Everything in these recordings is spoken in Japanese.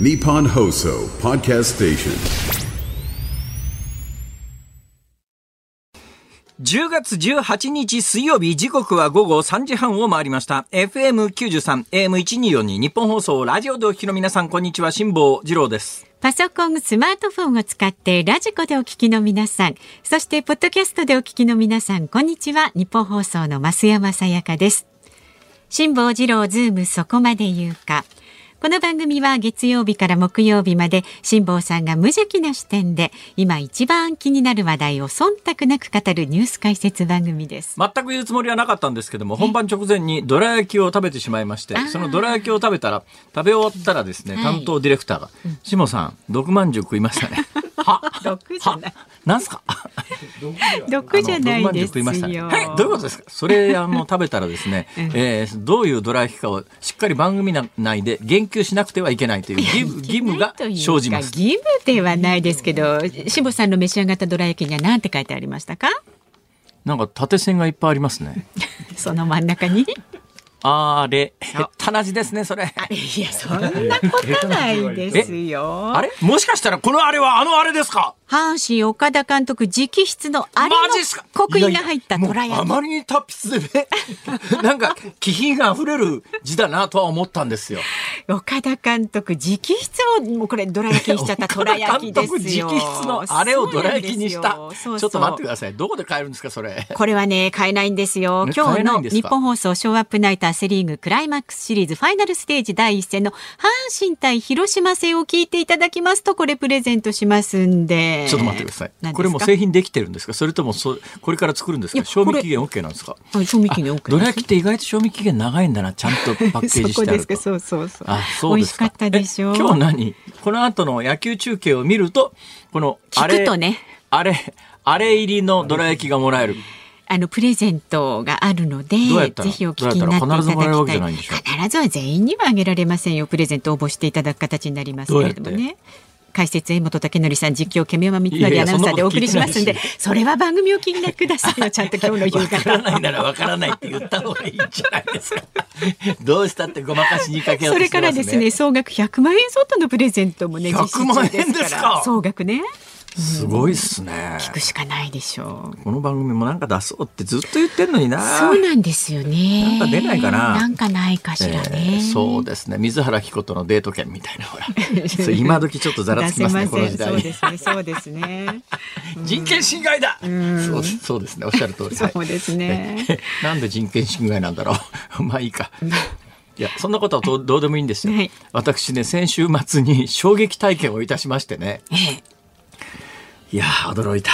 Nippon Hoso Podcast Station. 10月18日水曜日時刻は午後3時半を回りました FM93 AM1242 日本放送ラジオでお聞きの皆さんこんにちは辛坊治郎ですパソコン、スマートフォンを使ってラジコでお聞きの皆さん、そしてポッドキャストでお聞きの皆さん、こんにちは。日本放送の増山さやかです。辛坊治郎ズームそこまで言うか。この番組は月曜日から木曜日まで辛坊さんが無邪気な視点で今一番気になる話題を忖度なく語るニュース解説番組です。全く言うつもりはなかったんですけども本番直前にどら焼きを食べてしまいましてそのどら焼きを食べたら食べ終わったらですね、はい。担当ディレクターが「しもさん毒まんじゅう食いましたね」は毒じゃない。なんすか？毒じゃないですよ。はい、どういうことですか？それあの食べたらですね、えーどういうどら焼きかをしっかり番組内で言及しなくてはいけないという義務義務が生じます。義務ではないですけど、辛坊さんの召し上がったどら焼きには何て書いてありましたか？なんか縦線がいっぱいありますね。その真ん中に？あれ、へったなじですね、それ。いや、そんなことないですよ。あれ？もしかしたらこのあれはあのあれですか？阪神岡田監督直筆のあれの刻印が入ったどらいやいやもうあ。まりに達筆でね、なんか気品が溢れる字だなとは思ったんですよ。岡田監督直筆をもうこれどら焼きにしちゃった どら焼きですよ。直筆のあれをどら焼きにした。そうなんですよちょっと待ってください。どこで買えるんですか、それ？これはね、買えないんですよ。ね今日の日本放送ショーアップナイターセリーグクライマックスシリーズファイナルステージ第一戦の阪神対広島戦を聞いていただきますと、これプレゼントしますんで。ちょっと待ってください。これもう製品できてるんですか？それともそこれから作るんですか？賞味期限 OK なんですか？あ賞味期限 OK どら焼きって意外と賞味期限長いんだな。ちゃんとパッケージしてあると。そこですか、そうそうそう。あ、そうですか。美味しかったでしょう。え今日何この後の野球中継を見ると、この、あれ、聞くとねあれ、あれ入りのどら焼きがもらえる。あのプレゼントがあるのでぜひお聞きになっていただきたい。必ずは全員にはあげられませんよ。プレゼント応募していただく形になりますけれどもね。解説江本武則さん実況ケミヤマ三成アナウンサーでお送りしますんでそれは番組を聞きなくださいよ。ちゃんと今日の夕わからない方。な らわからないって言った方がいいんじゃないですか。どうしたってごまかしにかけようとね。それからですね総額100万円相当のプレゼントもね実施100万中円ですか？総額ねすごいっすね。聞くしかないでしょう。この番組もなんか出そうってずっと言ってんのにな。そうなんですよね。なんか出ないかな。なんかないかしらね、えーそうですね。水原希子とのデート券みたいなほら。今時ちょっとざらつきますね出せません。この時代。そうですね。そうですね。人権侵害だ！そうそうですね。おっしゃる通り。そうですね。はいなんで人権侵害なんだろう。まあいいか。いやそんなことはどうどうでもいいんですよ、はい。私ね先週末に衝撃体験をいたしましてね。ええいやー驚いた。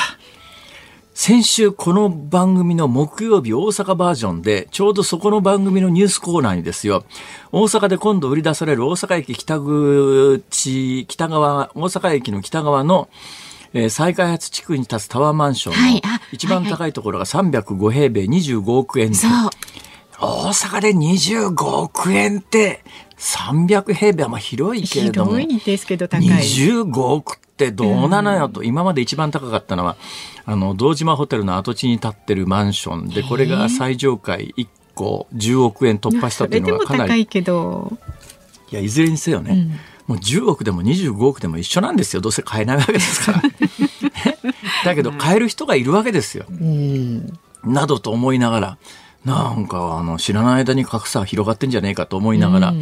先週この番組の木曜日大阪バージョンでちょうどそこの番組のニュースコーナーにですよ。大阪で今度売り出される大阪駅北口北側大阪駅の北側のえー再開発地区に立つタワーマンションの一番高いところが305平米25億円でそう。大阪で25億円って300平米はまあ広いけれども。広いですけど高い25億ってどうなのよと、今まで一番高かったのはあの堂島ホテルの跡地に建ってるマンション。でこれが最上階1個10億円突破したというのがかなり高いけど。いやいずれにせよね、もう10億でも25億でも一緒なんですよ。どうせ買えないわけですから。だけど買える人がいるわけですよ、うん。などと思いながらなんかあの知らない間に格差が広がってんじゃねえかと思いながら、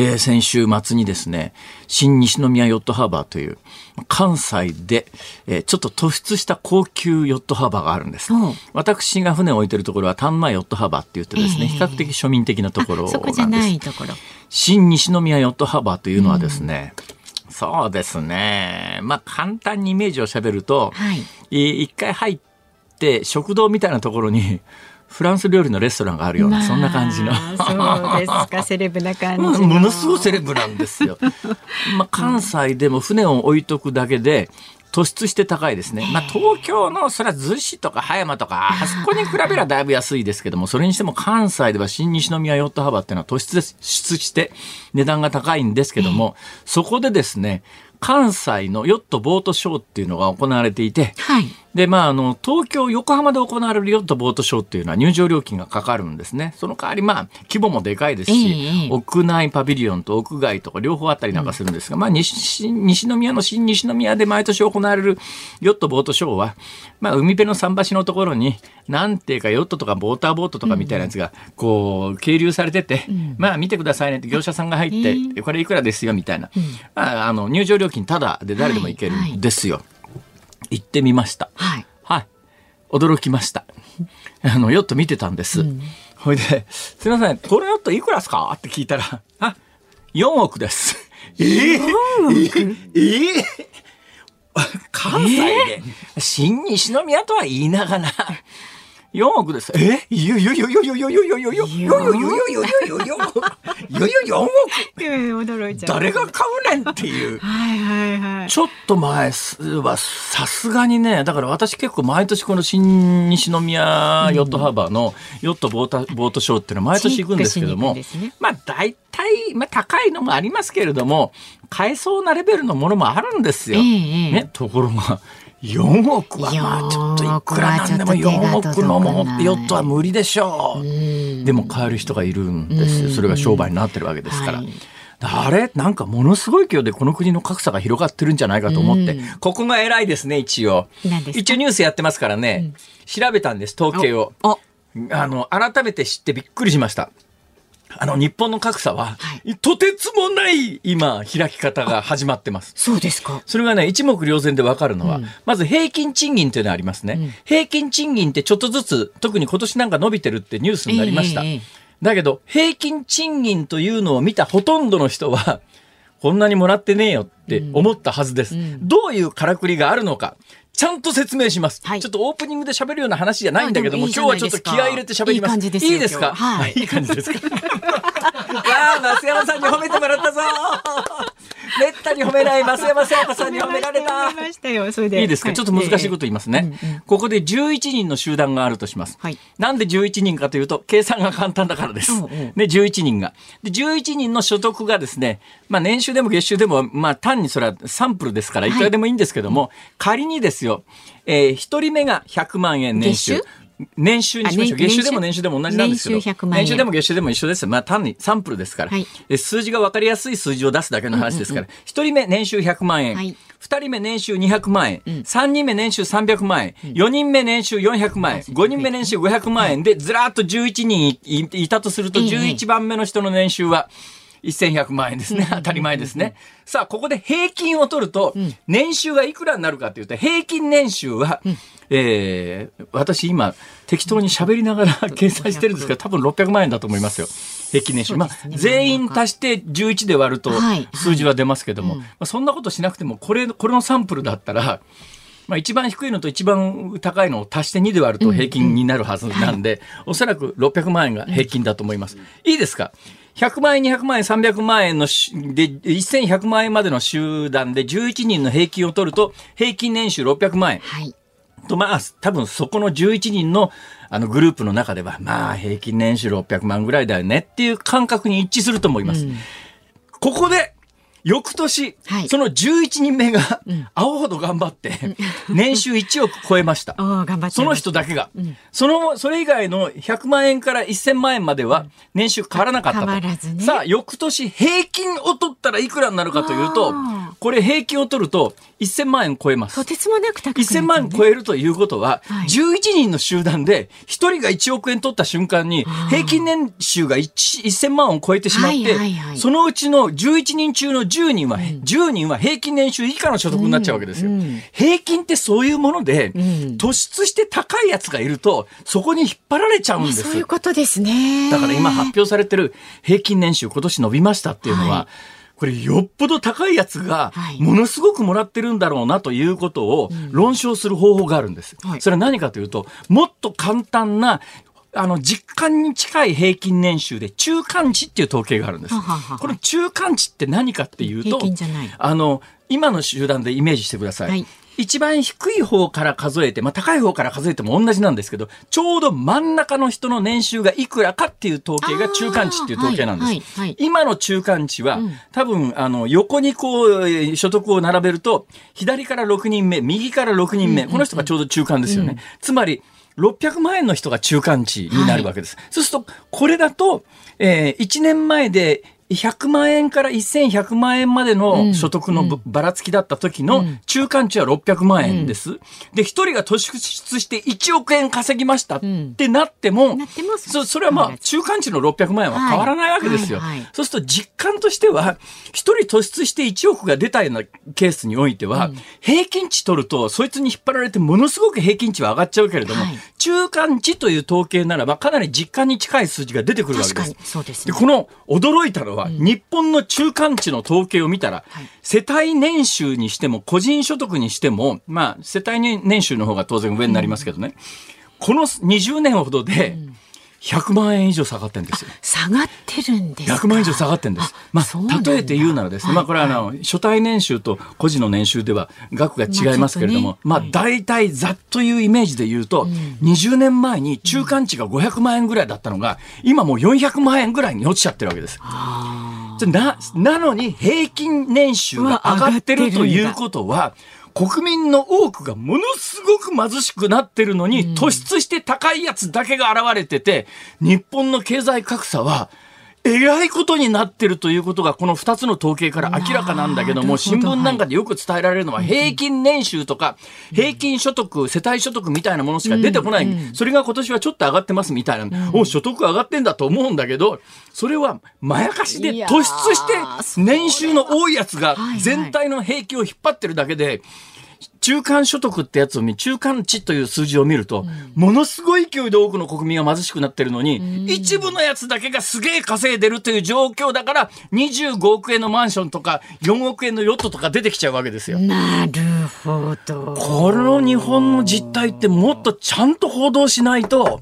えー先週末にですね新西宮ヨットハーバーという関西で、えーちょっと突出した高級ヨットハーバーがあるんです。私が船を置いてるところは丹前ヨットハーバーって言ってですね、ええ比較的庶民的なところなんですそこじゃないところ。新西宮ヨットハーバーというのはですね、そうですね。まあ簡単にイメージをしゃべると、はい。い一回入って食堂みたいなところにフランス料理のレストランがあるような、まあそんな感じの。そうですか セレブな感じのものすごいセレブなんですよ。まあ、関西でも船を置いとくだけで、突出して高いですね。まあ、東京の、それは逗子とか葉山とか、あそこに比べればだいぶ安いですけども、それにしても関西では新西宮ヨット幅っていうのは突出して値段が高いんですけども、そこでですね、関西のヨットボートショーっていうのが行われていて、はい。で、まあ、あの、東京、横浜で行われるヨットボートショーっていうのは入場料金がかかるんですね。その代わり、まあ、規模もでかいですし、ええ屋内パビリオンと屋外とか両方あったりなんかするんですが、まあ、西、西宮の新西宮で毎年行われるヨットボートショーは、まあ、海辺の桟橋のところに、なんていうか、ヨットとかボーターボートとかみたいなやつが、こう、係留されてて、まあ、見てくださいねって業者さんが入って、えこれいくらですよ、みたいな。まあ、あの、入場料金ただで誰でも行けるはいはいんですよ。行ってみました。はい。はい。驚きました。あの、ヨット見てたんです。ほいで、すいません、このヨットいくらですか？って聞いたら、あ、4億です。えー、えー、関西で、新西宮とは言いながら、4億です。え？いやいやいやいやいやいやいやいやいやいやいやいやいやいやいやいやいや4億驚いちゃう。誰が買うねんっていう。はいはいはい。ちょっと前はさすがにね、だから私結構毎年この新西宮ヨットハーバーのヨットボータボートショーっていうのは毎年行くんですけども、まあ大体、まあ高いのもありますけれども、買えそうなレベルのものもあるんですよ。ね、ところが、4億はまあちょっといくらなんでも4億のもヨットは無理でしょう。でも買える人がいるんですよ。それが商売になってるわけですから。はい。あれ？なんかものすごい勢いでこの国の格差が広がってるんじゃないかと思って、ここが偉いですね、一応。一応ニュースやってますからね、調べたんです、統計を。お、あの、改めて知ってびっくりしました。あの、日本の格差は、はとてつもない今、開き方が始まってます。そうですか。それがね、一目瞭然でわかるのは、うんまず平均賃金というのがありますね、平均賃金ってちょっとずつ、特に今年なんか伸びてるってニュースになりました。ええええだけど、平均賃金というのを見たほとんどの人は、こんなにもらってねえよって思ったはずです。どういうからくりがあるのか。ちゃんと説明します、はい。ちょっとオープニングで喋るような話じゃないんだけども、いい今日はちょっと気合い入れて喋ります。いい感じですよ。いいですか？はい。いい感じですか？わあ、増山さんに褒めてもらったぞめったに褒めない増山さやかさんに褒められた。褒めましたよ、それで。いいですか、ちょっと難しいこと言いますね、ここで11人の集団があるとします、はい。なんで11人かというと計算が簡単だからです、うんうん。ね、11人が。で11人の所得がですね、まあ、年収でも月収でも、まあ、単にそれはサンプルですからいくらでもいいんですけども、仮にですよ、えー、1人目が100万円年収。月年収にしましょう。月収でも年収でも同じなんですけど。年収100万円年収でも月収でも一緒です。まあ単にサンプルですから。はいで数字が分かりやすい数字を出すだけの話ですから。一、人目年収100万円。はい二人目年収200万円。三、人目年収300万円。四、人目年収400万円。五人目年収500万円で、ずらーっと11人いたとすると、ええ11番目の人の年収は、1100万円ですね。当たり前ですね。さあ、ここで平均を取ると、年収がいくらになるかというと、平均年収は、えー私今、適当に喋りながら 計算してるんですけど、多分600万円だと思いますよ。平均年収。まあ全員足して11で割るとはい。数字は出ますけども、まあ、そんなことしなくても、これ、これのサンプルだったら、まあ、一番低いのと一番高いのを足して2で割ると平均になるはずなんで、おそらく600万円が平均だと思います。いいですか100万円、200万円、300万円のしで、1100万円までの集団で11人の平均を取ると、平均年収600万円。はい。と、まあ、多分そこの11人の、あの、グループの中では、まあ、平均年収600万ぐらいだよねっていう感覚に一致すると思います。ここで、翌年、はい。その11人目が、青ほど頑張って、年収1億超えました。その人だけが、その、それ以外の100万円から1000万円までは年収変わらなかったと。ね。さあ、翌年平均を取ったらいくらになるかというとこれ平均を取ると1000万円超えます。と。てつもなく高くなっちゃ1000うね。万円超えるということは、はい。11人の集団で1人が1億円取った瞬間に、平均年収が1 1000万を超えてしまって、そのうちの11人中の10人は、10人は平均年収以下の所得になっちゃうわけですよ。平均ってそういうもので、突出して高いやつがいると、そこに引っ張られちゃうんです。そういうことですね。だから今発表されてる平均年収今年伸びましたっていうのは、はこれよっぽど高いやつがはいものすごくもらってるんだろうなということを論証する方法があるんです。はいそれは何かというと、もっと簡単なあの、実感に近い平均年収で中間値っていう統計があるんですはははは。この中間値って何かっていうと平均じゃない、あの、今の集団でイメージしてください。はい一番低い方から数えて、まあ高い方から数えても同じなんですけど、ちょうど真ん中の人の年収がいくらかっていう統計が中間値っていう統計なんです。はいはいはい今の中間値は、多分、あの、横にこう、えー所得を並べると、左から6人目、右から6人目、この人がちょうど中間ですよね。つまり、600万円の人が中間値になるわけです。そうすると、これだと、えー、1年前で、100万円から1100万円までの所得のぶばらつきだった時の中間値は600万円です。で、一人が突出して1億円稼ぎましたってなっても、そそれはまあ中間値の600万円は変わらないわけですよ。そうすると実感としては、一人突出して1億が出たようなケースにおいては、平均値取ると、そいつに引っ張られてものすごく平均値は上がっちゃうけれども、はい。中間値という統計ならば、かなり実感に近い数字が出てくるわけです。確かに。そうですで、ね。この驚いたのは、日本の中間値の統計を見たら、はい。世帯年収にしても、個人所得にしても、まあ、世帯年収の方が当然上になりますけどね、この20年ほどで、100万円以上下がってるんですよ。下がってるんですか？100万円以上下がってるんです。まあ、例えて言うならですね、まあ、これはあの、初対年収と個人の年収では額が違いますけれども、まあ、まあ大体ざっというイメージで言うと、20年前に中間値が500万円ぐらいだったのが、今もう400万円ぐらいに落ちちゃってるわけです。な、なのに平均年収が上がってるということは、国民の多くがものすごく貧しくなってるのに、突出して高いやつだけが現れてて、日本の経済格差は、えらいことになってるということがこの2つの統計から明らかなんだけども新聞なんかでよく伝えられるのは平均年収とか平均所得世帯所得みたいなものしか出てこない。それが今年はちょっと上がってますみたいな。お所得上がってんだと思うんだけどそれはまやかしで突出して年収の多いやつが全体の平均を引っ張ってるだけで中間所得ってやつを見、中間値という数字を見ると、ものすごい勢いで多くの国民が貧しくなってるのに、一部のやつだけがすげえ稼いでるという状況だから、25億円のマンションとか、4億円のヨットとか出てきちゃうわけですよ。なるほど。この日本の実態ってもっとちゃんと報道しないと、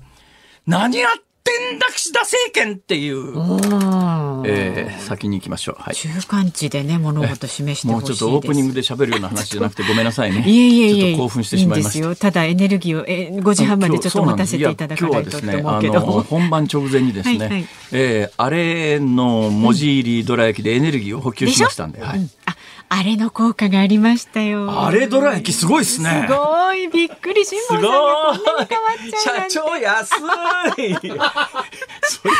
何やってんだ岸田政権っていう、うんえー先に行きましょう。はい。中間値でね物事示してもほしいです。うちょっとオープニングで喋るような話じゃなくてごめんなさいね。いえいえいえ。ちょっと興奮してしまいました。いいんですよ。ただエネルギーをえ5時半までちょっと待たせていただかないとと今日はですね、あのど。本番直前にですね、はいはいえーあれの文字入りどら焼きでエネルギーを補給しましたんで、はいうんああれの効果がありましたよ。あれどら焼きすごいですね。すごいびっくり辛すごい坊さんがこんなに変わっちゃうなんて。社長安いそれ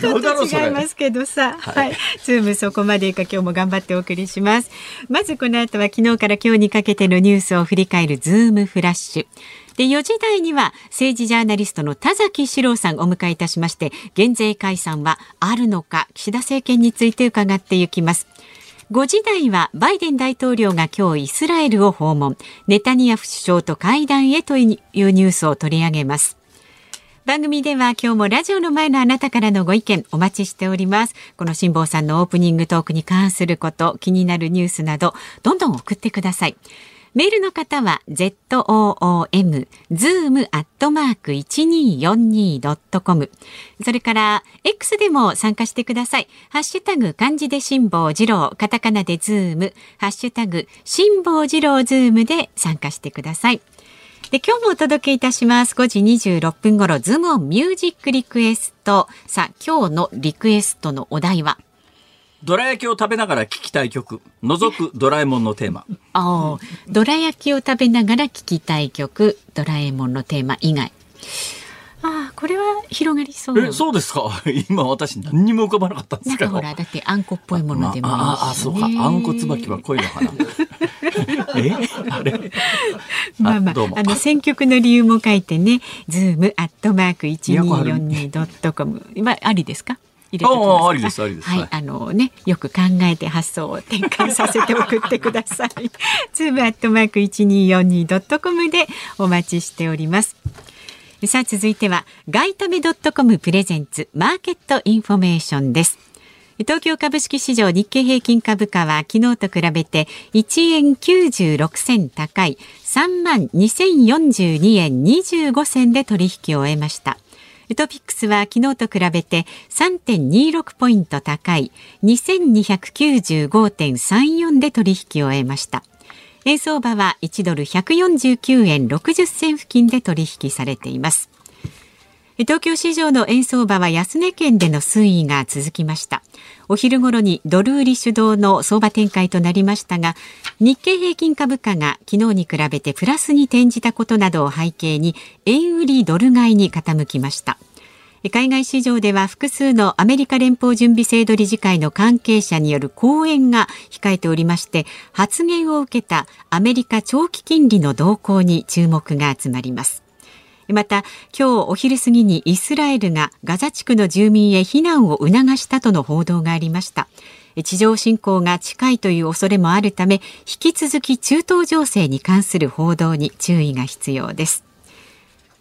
違う違うだろ違いますけどさ、はい、ズームそこまでか今日も頑張ってお送りします。まずこの後は昨日から今日にかけてのニュースを振り返るズームフラッシュ。で4時台には政治ジャーナリストの田崎史郎さんをお迎えいたしまして減税解散はあるのか岸田政権について伺っていきます。5時台はバイデン大統領が今日イスラエルを訪問ネタニヤフ首相と会談へというニュースを取り上げます。番組では今日もラジオの前のあなたからのご意見お待ちしております。この辛坊さんのオープニングトークに関すること、気になるニュースなど、どんどん送ってください。メールの方は zoom zoom アットマーク 1242.com それから X でも参加してください。ハッシュタグ漢字で辛坊治郎、カタカナでズーム、ハッシュタグ辛坊治郎ズームで参加してください。で今日もお届けいたします。5時26分頃ズームオンミュージックリクエスト。さあ今日のリクエストのお題は？どら焼きを食べながら聞きたい曲、除くドラえもんのテーマ。あーどら焼きを食べながら聴きたい曲。ドラえもんのテーマ以外。ああこれは広がりそう。え、そうですか？今私何にも浮かばなかったんですけど。なんかほらだってあんこっぽいものでもいいし、ね、あああそうか。あんこ椿は濃いのかな。え？あれ？まあまああの選曲の理由も書いてね。ズームアットマーク一二四二ドットコム。まあありですか？入れておきます。かああありですありです。はい、はい。あのねよく考えて発想を転換させて送ってください。ズームアットマーク一二四二ドットコムでお待ちしております。さあ続いてはガイタメドットコムプレゼンツマーケットインフォメーションです。東京株式市場日経平均株価は昨日と比べて1円96銭高い3万2042円25銭で取引を終えました。トピックスは昨日と比べて3.26ポイント高い2295.34で取引を終えました。円相場は1ドル149円60銭付近で取引されています東京市場の円相場は安値圏での推移が続きましたお昼頃にドル売り主導の相場展開となりましたが日経平均株価が昨日に比べてプラスに転じたことなどを背景に円売りドル買いに傾きました。海外市場では複数のアメリカ連邦準備制度理事会の関係者による講演が控えておりまして発言を受けたアメリカ長期金利の動向に注目が集まります。また今日お昼過ぎにイスラエルがガザ地区の住民へ避難を促したとの報道がありました。地上侵攻が近いという恐れもあるため引き続き中東情勢に関する報道に注意が必要です。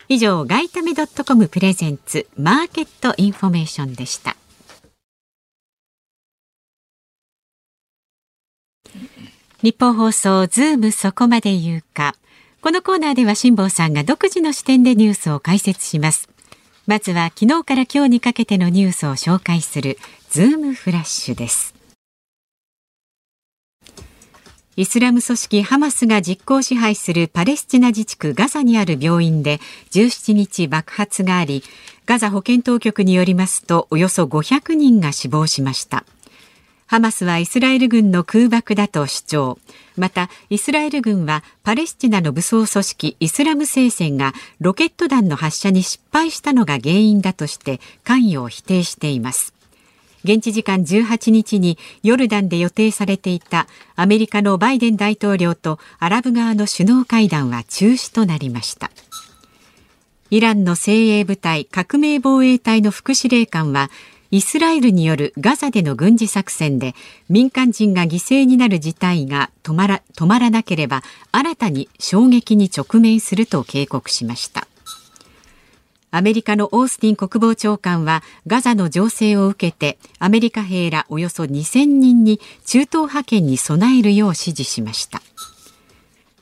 以上外為ドットコムプレゼンツマーケットインフォメーションでした。ニッポン放送ズームそこまで言うか。このコーナーでは辛坊さんが独自の視点でニュースを解説します。まずは昨日から今日にかけてのニュースを紹介するズームフラッシュです。イスラム組織ハマスが実効支配するパレスチナ自治区ガザにある病院で17日爆発があり、ガザ保健当局によりますとおよそ500人が死亡しました。ハマスはイスラエル軍の空爆だと主張。また、イスラエル軍はパレスチナの武装組織イスラム聖戦がロケット弾の発射に失敗したのが原因だとして関与を否定しています。現地時間18日にヨルダンで予定されていたアメリカのバイデン大統領とアラブ側の首脳会談は中止となりました。イランの精鋭部隊革命防衛隊の副司令官はイスラエルによるガザでの軍事作戦で民間人が犠牲になる事態が止まら止まらなければ新たに衝撃に直面すると警告しました。アメリカのオースティン国防長官はガザの情勢を受けてアメリカ兵らおよそ2000人に中東派遣に備えるよう指示しました。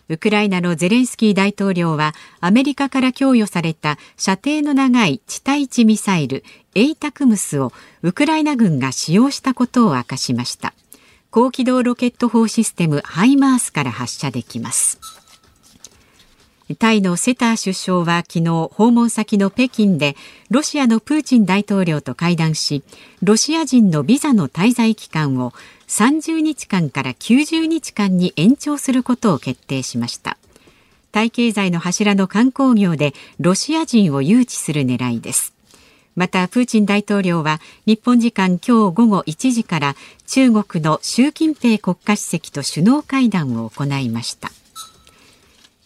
ウクライナのゼレンスキー大統領はアメリカから供与された射程の長い地対地ミサイルエイタクムスをウクライナ軍が使用したことを明かしました。高機動ロケット砲システムハイマースから発射できます。タイのセター首相は昨日訪問先の北京でロシアのプーチン大統領と会談しロシア人のビザの滞在期間を30日間から90日間に延長することを決定しました。タイ経済の柱の観光業でロシア人を誘致する狙いです。またプーチン大統領は日本時間今日午後1時から中国の習近平国家主席と首脳会談を行いました。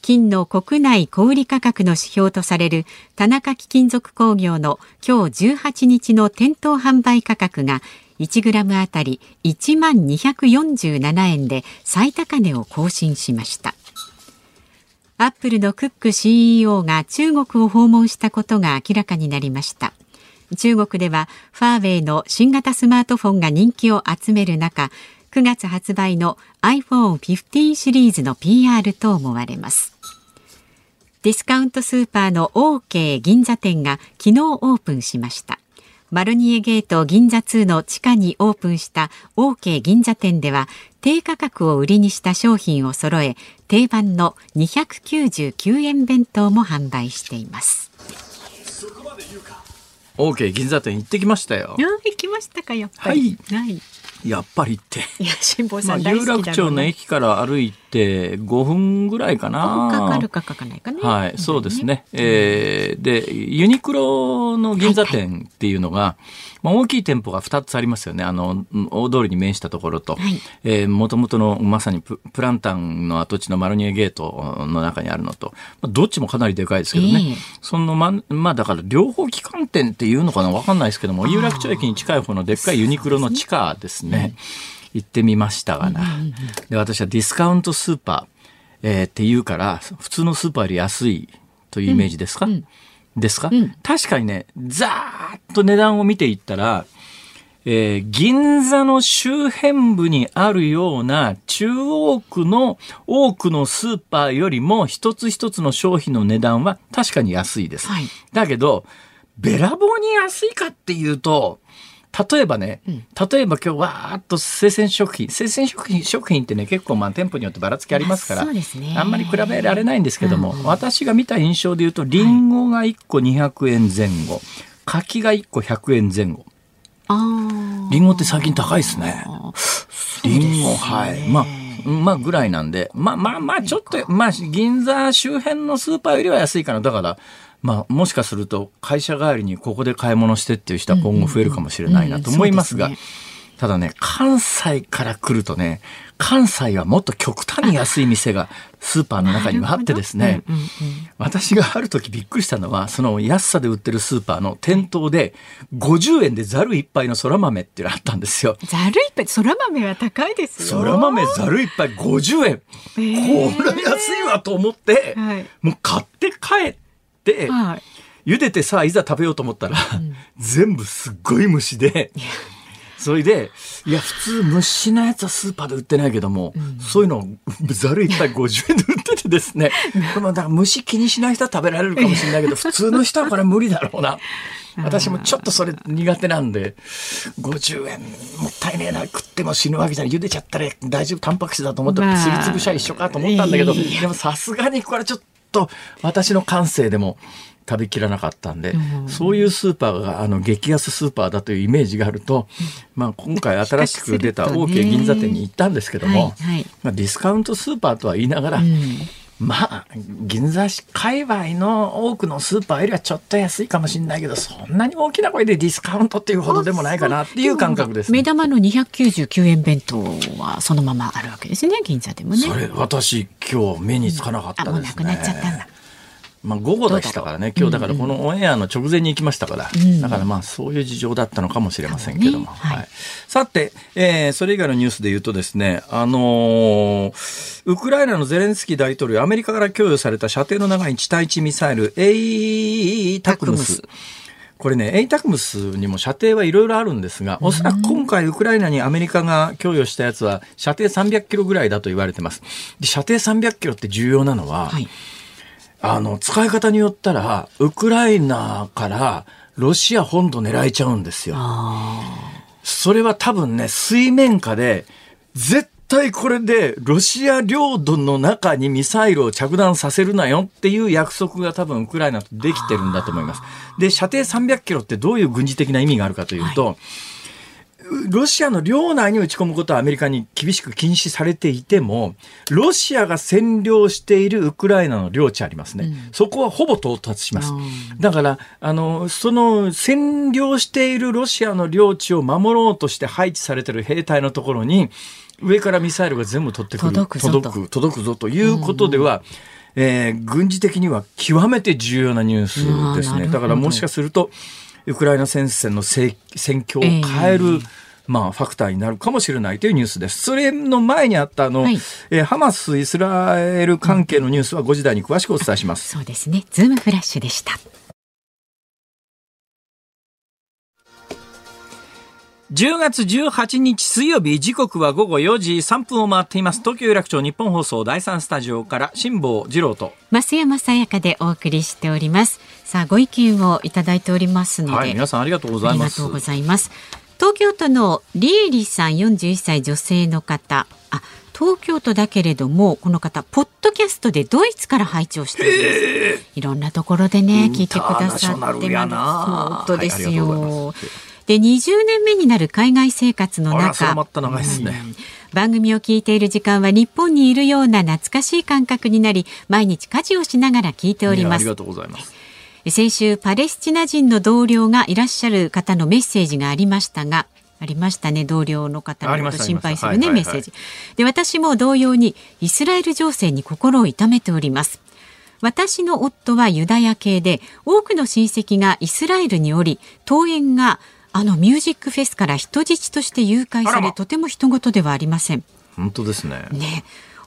金の国内小売価格の指標とされる田中貴金属工業の今日18日の店頭販売価格が1グラムあたり1万247円で最高値を更新しました。アップルのクック CEO が中国を訪問したことが明らかになりました。中国ではファーウェイの新型スマートフォンが人気を集める中9月発売の iPhone15 シリーズの PR と思われます。ディスカウントスーパーの OK 銀座店が昨日オープンしました。マロニエゲート銀座2の地下にオープンした OK 銀座店では低価格を売りにした商品を揃え定番の299円弁当も販売しています。OK 銀座店行ってきましたよ。行きましたかやっぱり、はい、はい。やっぱりって。いや辛坊さん、まあ、有楽町の駅から歩いて5分ぐらいかな。かかるかかかないかね。はい、そうですね、えー、でユニクロの銀座店っていうのが、はいはい。まあ、大きい店舗が2つありますよね。あの大通りに面したところと、もともとのまさにプランタンの跡地のマロニエゲートの中にあるのと、まあ、どっちもかなりでかいですけどね、えー、そのままあだから両方旗艦店っていうのかなわかんないですけども有楽町駅に近い方のでっかいユニクロの地下ですね、行ってみましたがな、で私はディスカウントスーパー、えー、っていうから普通のスーパーより安いというイメージですか、うんうん。ですか、うん、確かにね、ざーっと値段を見ていったら、えー、銀座の周辺部にあるような中央区の多くのスーパーよりも一つ一つの商品の値段は確かに安いです。はい、だけど、べらぼうに安いかっていうと、例えばね、例えば今日わーっと生鮮食品生鮮食品食品ってね結構まあ店舗によってばらつきありますから、そうですねあんまり比べられないんですけども、私が見た印象で言うとリンゴが1個200円前後柿が1個100円前後あーリンゴって最近高いですね。リンゴ、はい。まあ、まあぐらいなんで、まあまあまあちょっと、まあ銀座周辺のスーパーよりは安いかな。だから、まあもしかすると会社帰りにここで買い物してっていう人は今後増えるかもしれないなと思いますが、ただね、関西から来るとね、関西はもっと極端に安い店がスーパーの中にはあってですね、うんうんうん私がある時びっくりしたのは、その安さで売ってるスーパーの店頭で50円でざる一杯の空豆っていうのがあったんですよ。ざるいっぱいそら豆は高いですよ。空豆ざる一杯50円。ー。これ安いわと思って、はい。もう買って帰って、はい。茹でてさあいざ食べようと思ったら、全部すっごい虫で、それで、いや、普通虫のやつはスーパーで売ってないけども、そういうのをざる一杯50円で売っててですね、これもだから虫気にしない人は食べられるかもしれないけど、普通の人はこれ無理だろうな。私もちょっとそれ苦手なんで、50円もったいねえな、食っても死ぬわけじゃない。茹でちゃったら大丈夫、タンパク質だと思って、まあすりつぶしゃ一緒かと思ったんだけど、でもさすがにこれちょっと私の感性でも食べきらなかったんで、そういうスーパーがあの激安スーパーだというイメージがあると、まあ、今回新しく出た OK 銀座店に行ったんですけども、はいはい。まあ、ディスカウントスーパーとは言いながら、まあ銀座界隈の多くのスーパーよりはちょっと安いかもしれないけどそんなに大きな声でディスカウントっていうほどでもないかなっていう感覚です、ね。目玉の299円弁当はそのままあるわけですね銀座でもねそれ私今日目につかなかったですね。あもうなくなっちゃったんだまあ午後でしたからね今日だからこのオンエアの直前に行きましたから、だからまあそういう事情だったのかもしれませんけども、ねはい。はい。さて、えーそれ以外のニュースで言うとですねあのーウクライナのゼレンスキー大統領アメリカから供与された射程の長い地対地ミサイルエイタクムス。これね、エイタクムスにも射程はいろいろあるんですが、おそらく今回ウクライナにアメリカが供与したやつは射程300キロぐらいだと言われてます。で射程300キロって重要なのは、はいあの、使い方によったら、ウクライナからロシア本土狙えちゃうんですよ。それは多分ね、水面下で、絶対これでロシア領土の中にミサイルを着弾させるなよっていう約束が多分ウクライナとできてるんだと思います。で、射程300キロってどういう軍事的な意味があるかというと、ロシアの領内に撃ち込むことはアメリカに厳しく禁止されていても、ロシアが占領しているウクライナの領地ありますね。そこはほぼ到達します。だから、あの、その占領しているロシアの領地を守ろうとして配置されている兵隊のところに、上からミサイルが全部取ってくる。届くぞと届く、届くぞということでは、えー軍事的には極めて重要なニュースですね。だからもしかすると、ウクライナ戦線の戦戦況を変える、まあ、ファクターになるかもしれないというニュースです。それの前にあったあの、はい。えーハマス・イスラエル関係のニュースは5時台に詳しくお伝えします。そうですね。ズームフラッシュでした。10月18日水曜日時刻は午後4時3分を回っています。東京有楽町日本放送第3スタジオから辛坊治郎と増山さやかでお送りしておりますさあご意見をいただいておりますので、はい皆さんありがとうございますありがとうございます。東京都のリエリさん41歳女性の方。あ、東京都だけれども、この方、ポッドキャストでドイツから拝聴しています。いろんなところでね、聞いてくださってます。本当ですよます。で、20年目になる海外生活の中ま、た長いですね、番組を聞いている時間は日本にいるような懐かしい感覚になり、毎日家事をしながら聞いておりますありが。とうございます先週パレスチナ人の同僚がいらっしゃる方のメッセージがありましたがありましたね同僚の方のこと心配するありましたねメッセージ。で私も同様にイスラエル情勢に心を痛めております。私の夫はユダヤ系で多くの親戚がイスラエルにおり登園があのミュージックフェスから人質として誘拐されとても人事ではありません。本当ですね。ね、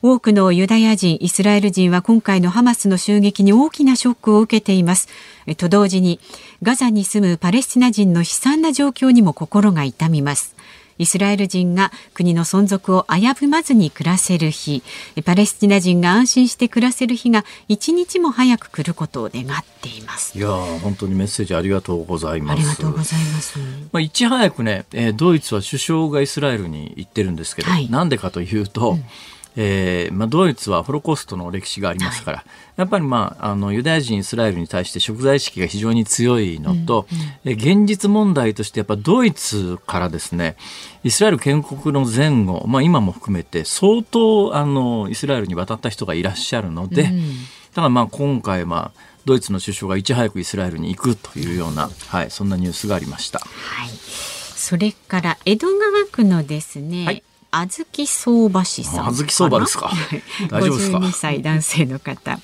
多くのユダヤ人、イスラエル人は今回のハマスの襲撃に大きなショックを受けています。えと同時に、ガザに住むパレスチナ人の悲惨な状況にも心が痛みます。イスラエル人が国の存続を危ぶまずに暮らせる日。パレスチナ人が安心して暮らせる日が一日も早く来ることを願っています。いや本当にメッセージありがとうございます。ありがとうございます。まあいち早くね、えー、ドイツは首相がイスラエルに行ってるんですけど、はい、なんでかというと、うんえーまあ、ドイツはホロコーストの歴史がありますから、はい、やっぱり、まあ、あのユダヤ人イスラエルに対して食材意識が非常に強いのと、うんうん、現実問題としてやっぱドイツからですねイスラエル建国の前後、まあ、今も含めて相当あのイスラエルに渡った人がいらっしゃるので、うん、だからまあ今回、まあ、ドイツの首相がいち早くイスラエルに行くというような、はい、そんなニュースがありました。はい、それから江戸川区のですね、はいあずき相場師さん。あずき相場ですか。大丈夫ですか？52歳男性の方。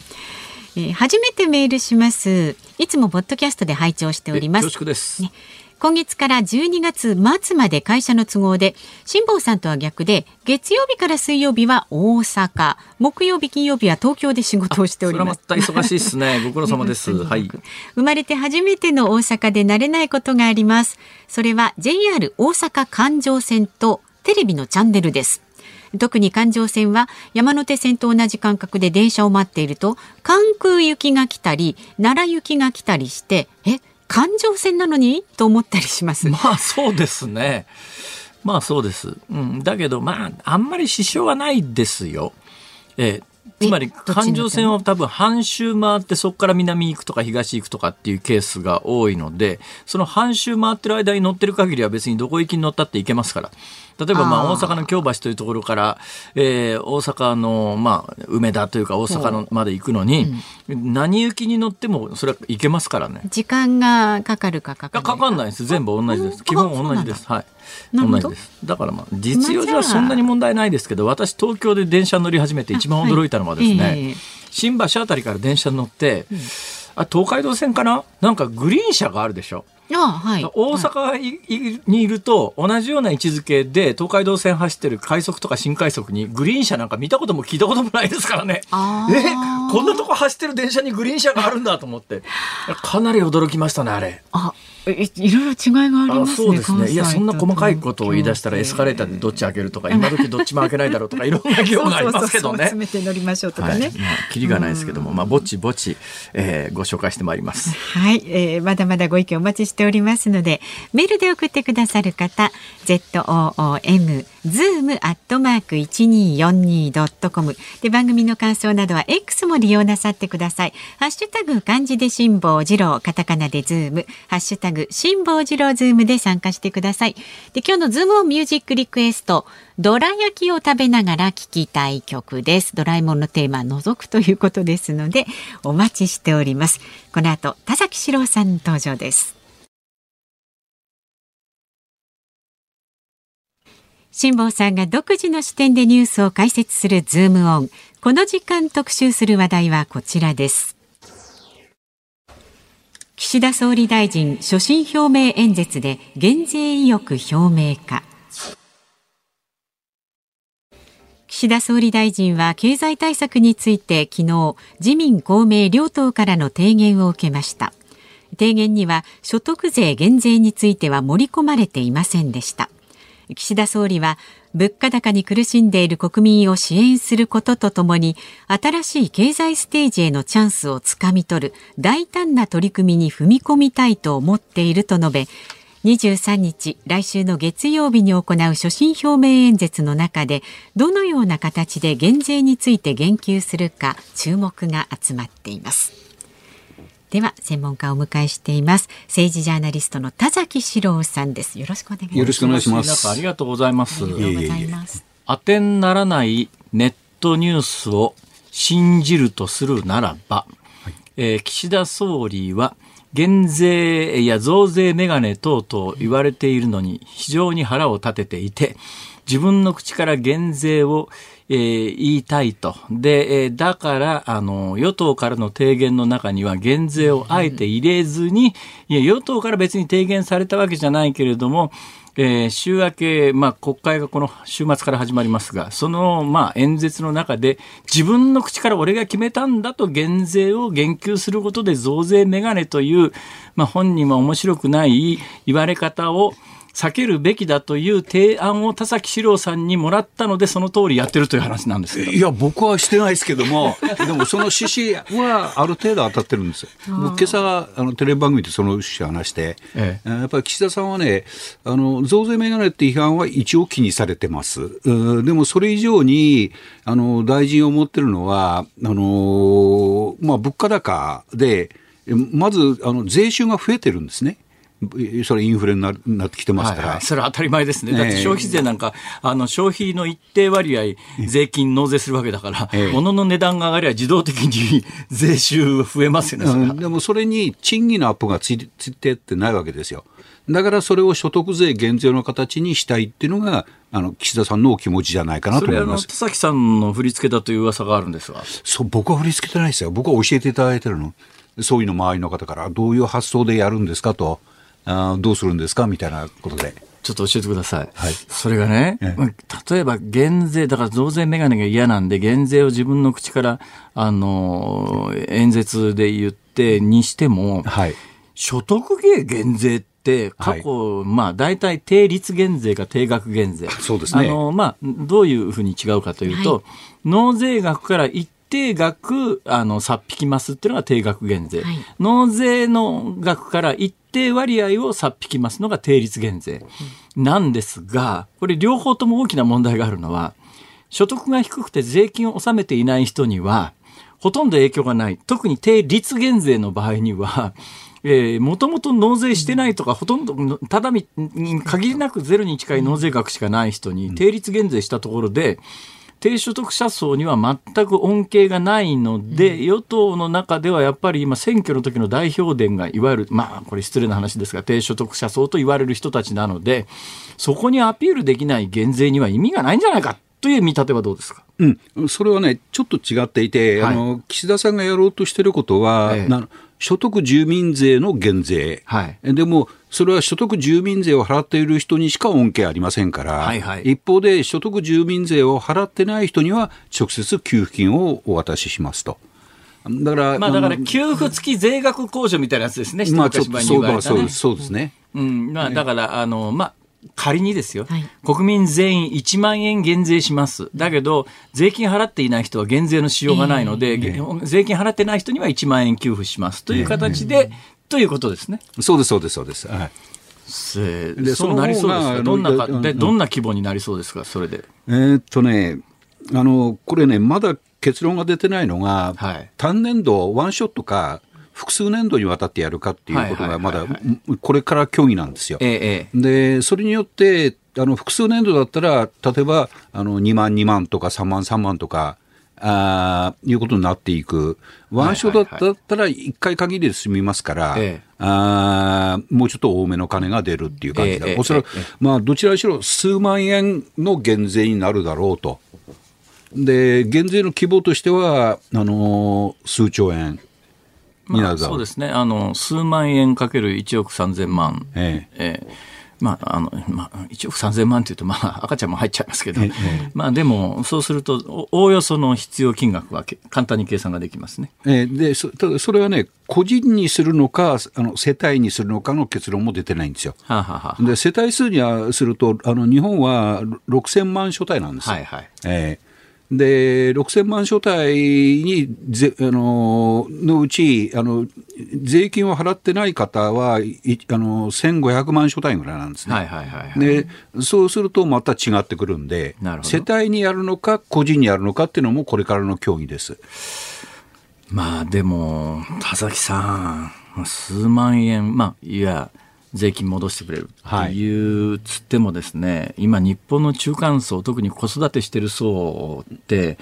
えー、初めてメールします。いつもポッドキャストで拝聴しております。恐縮です。ね今月から12月末まで会社の都合で辛坊さんとは逆で月曜日から水曜日は大阪木曜日金曜日は東京で仕事をしておりますま忙しいですね ご苦労様ですはい生まれて初めての大阪で慣れないことがありますそれは JR 大阪環状線とテレビのチャンネルです。特に環状線は山手線と同じ間隔で電車を待っていると関空行きが来たり奈良行きが来たりしてえ環状線なのに？と思ったりします。まあそうですね。まあそうです、うん、だけどまああんまり支障はないですよ。えつまり環状線を多分半周回ってそこから南行くとか東行くとかっていうケースが多いのでその半周回ってる間に乗ってる限りは別にどこ行きに乗ったって行けますから例えばまあ大阪の京橋というところから、えー、大阪のまあ梅田というか大阪のまで行くのに、うん、何行きに乗ってもそれは行けますからね。時間がかかるかかかか。かんないです。全部同じです。基本同じです。はい。同じです。だからまあ実用上はそんなに問題ないですけど私東京で電車乗り始めて一番驚いたのはですね、はいえ。ー、新橋あたりから電車に乗って、うん、あ東海道線かな？なんかグリーン車があるでしょはい、大阪にいると同じような位置づけで東海道線走ってる快速とか新快速にグリーン車なんか見たことも聞いたこともないですからね。えこんなとこ走ってる電車にグリーン車があるんだと思ってかなり驚きましたねあれ。あいいろいろ違いがありますね。そうですね。いや、そんな細かいことを言い出したらエスカレーターでどっち開けるとか、今時どっちも開けないだろうとか、いろんな業がありますけどね。詰めて乗りましょうとかね。はい、まあ、キリがないですけども、まあ、ぼちぼち、えー、ご紹介してまいります。はい、えー、まだまだご意見お待ちしておりますので、メールで送ってくださる方、ZOOM、zoom アットマーク一二四二ドットコムで番組の感想などは X も利用なさってください。ハッシュタグ漢字で辛坊治郎、カタカナでズーム、ハッシュタグ辛坊治郎ズームで参加してください。で今日のズームオンミュージックリクエスト、どら焼きを食べながら聴きたい曲です。ドラえもんのテーマ覗くということですのでお待ちしております。この後田崎史郎さん登場です。辛坊さんが独自の視点でニュースを解説するズームオン。この時間特集する話題はこちらです。岸田総理大臣所信表明演説で減税意欲表明か。岸田総理大臣は経済対策について昨日自民公明両党からの提言を受けました提言には所得税減税については盛り込まれていませんでした岸田総理は物価高に苦しんでいる国民を支援することとともに新しい経済ステージへのチャンスをつかみ取る大胆な取り組みに踏み込みたいと思っていると述べ23日来週の月曜日に行う所信表明演説の中でどのような形で減税について言及するか注目が集まっています。では専門家をお迎えしています。政治ジャーナリストの田崎史郎さんです。よろしくお願いします。よろしくお願いします。ありがとうございます。ありがとうございます。当てにならないネットニュースを信じるとするならば、はい、えー、岸田総理は減税や増税メガネ等々言われているのに非常に腹を立てていて自分の口から減税をえー、言いたいと。で、えー、だから、あの、与党からの提言の中には減税をあえて入れずに、いや、与党から別に提言されたわけじゃないけれども、えー、週明け、まあ、国会がこの週末から始まりますが、その、まあ、演説の中で、自分の口から俺が決めたんだと減税を言及することで増税メガネという、まあ、本人は面白くない言われ方を、避けるべきだという提案を田崎史郎さんにもらったので、その通りやってるという話なんですいや、僕はしてないですけども、でもその趣旨はある程度当たってるんですよ。僕今朝、あのテレビ番組でその趣旨を話して、えやっぱり岸田さんはね、あの増税メガネって批判は一応気にされてます。うんでもそれ以上に、あの大臣を持ってるのは、あのまあ、物価高で、まずあの税収が増えてるんですね。それインフレにななってきてますから、はいはい、それは当たり前ですね。ええだって消費税なんか、あの消費の一定割合、税金納税するわけだから、ええ物の値段が上がりゃ自動的に税収増えますよね、うんでもそれに賃金のアップがついついてってないわけですよ。だからそれを所得税減税の形にしたいっていうのが、あの岸田さんのお気持ちじゃないかなと思います田。崎さんの振り付けだという噂があるんですが。そう僕は振り付けてないですよ。僕は教えていただいてるの。そういうの周りの方から、どういう発想でやるんですかと、あーどうするんですか？みたいなことで。ちょっと教えてください。はいそれがね、ええまあ例えば減税、だから増税メガネが嫌なんで、減税を自分の口から、あのー演説で言ってにしても、はい。所得税減税って過去、まあ大体定率減税か定額減税。そうですねあの、まあ、どういうふうに違うかというと、納税額から一定額、あの、差っ引きますっていうのが定額減税。はい納税の額から一定割合を差っ引きますのが定率減税なんですが、これ両方とも大きな問題があるのは、所得が低くて税金を納めていない人には、ほとんど影響がない。特に定率減税の場合には、えー、もともと納税してないとか、ほとんど、ただみ、限りなくゼロに近い納税額しかない人に、定率減税したところで、低所得者層には全く恩恵がないので、与党の中ではやっぱり今、選挙の時の代表伝が、いわゆる、まあ、これ失礼な話ですが、低所得者層と言われる人たちなので、そこにアピールできない減税には意味がないんじゃないかという見立てはどうですか？うん、それはね、ちょっと違っていて、はい。あの岸田さんがやろうとしていることは、ええ。な所得住民税の減税、はい。でも、それは所得住民税を払っている人にしか恩恵ありませんから、はいはい。一方で所得住民税を払ってない人には、直接給付金をお渡ししますと。だから、まあ、だから、の給付付き税額控除みたいなやつですね、まあ、ちょっとそうそうですそうですね。うん、まあ、だから、あの、まあ、仮にですよ、はい国民全員1万円減税します。だけど、税金払っていない人は減税のしようがないので、税金払ってない人には1万円給付しますという形で、ということですね。そうです、そうです、そうです。はいせでそうなりそうですか？どんなか、で、どんな規模になりそうですか、それで。えーっとね、あの、これね、まだ結論が出てないのが、はい単年度、ワンショットか、複数年度にわたってやるかっていうことが、まだこれから協議なんですよ。で、それによって、あの複数年度だったら、例えばあの2万、2万とか3万、3万とか、あーいうことになっていく、ワンショットだったら1回限りで済みますから、ええ。あーもうちょっと多めの金が出るっていう感じだ、ええおそらく、ええ。まあ、どちらにしろ数万円の減税になるだろうと。で、減税の規模としては、あのー数兆円になまあ、るだろう。そうですね。あの、数万円かける1億3000万。えええまあ、あの、まあ、1億3000万っていうと、まあ、赤ちゃんも入っちゃいますけど、ええまあ、でも、そうすると、おおおよその必要金額はけ簡単に計算ができますね。えーでそただそれはね、個人にするのかあの、世帯にするのかの結論も出てないんですよ。はあ、はあはあで世帯数にはすると、あの日本は6000万所帯なんですよ。はいはいえーで6000万所帯にぜあののうちあの、税金を払ってない方はいあの1500万所帯ぐらいなんですね。はいはいはいはい。でそうするとまた違ってくるんで世帯にやるのか個人にやるのかっていうのもこれからの協議です。まあ、でも、田崎さん、数万円、まあ、いや、税金戻してくれるっていうつってもですね、今日本の中間層、特に子育てしてる層って、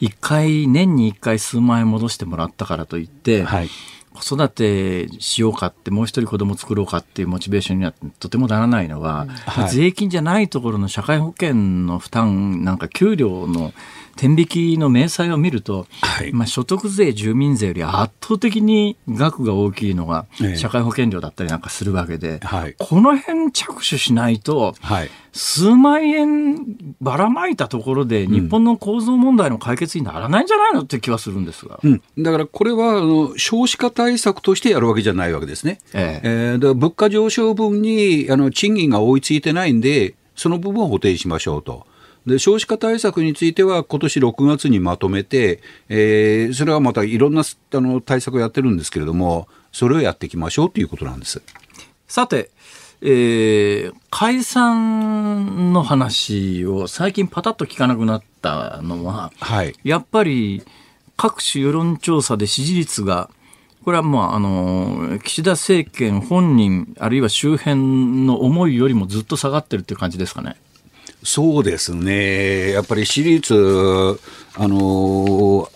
一回、年に一回数万円戻してもらったからといって、はい。子育てしようかって、もう一人子供作ろうかっていうモチベーションにはとてもならないのは、はい。税金じゃないところの社会保険の負担、なんか給料の天引きの明細を見ると、はい。まあ、所得税、住民税より圧倒的に額が大きいのがええ。社会保険料だったりなんかするわけで、はい。この辺着手しないと、はい。数万円ばらまいたところで、日本の構造問題の解決にならないんじゃないのって気はするんですが。うん、だからこれはあの少子化対策としてやるわけじゃないわけですね。え。えーだから物価上昇分にあの賃金が追いついてないんで、その部分を補填しましょうと。で少子化対策については、今年6月にまとめて、えーそれはまたいろんなあの対策をやってるんですけれども、それをやっていきましょうということなんです。さて、えー解散の話を最近パタッと聞かなくなったのは、はい。やっぱり各種世論調査で支持率が、これはまあ、あの、岸田政権本人、あるいは周辺の思いよりもずっと下がってるっていう感じですかね。そうですね、やっぱり私立、あの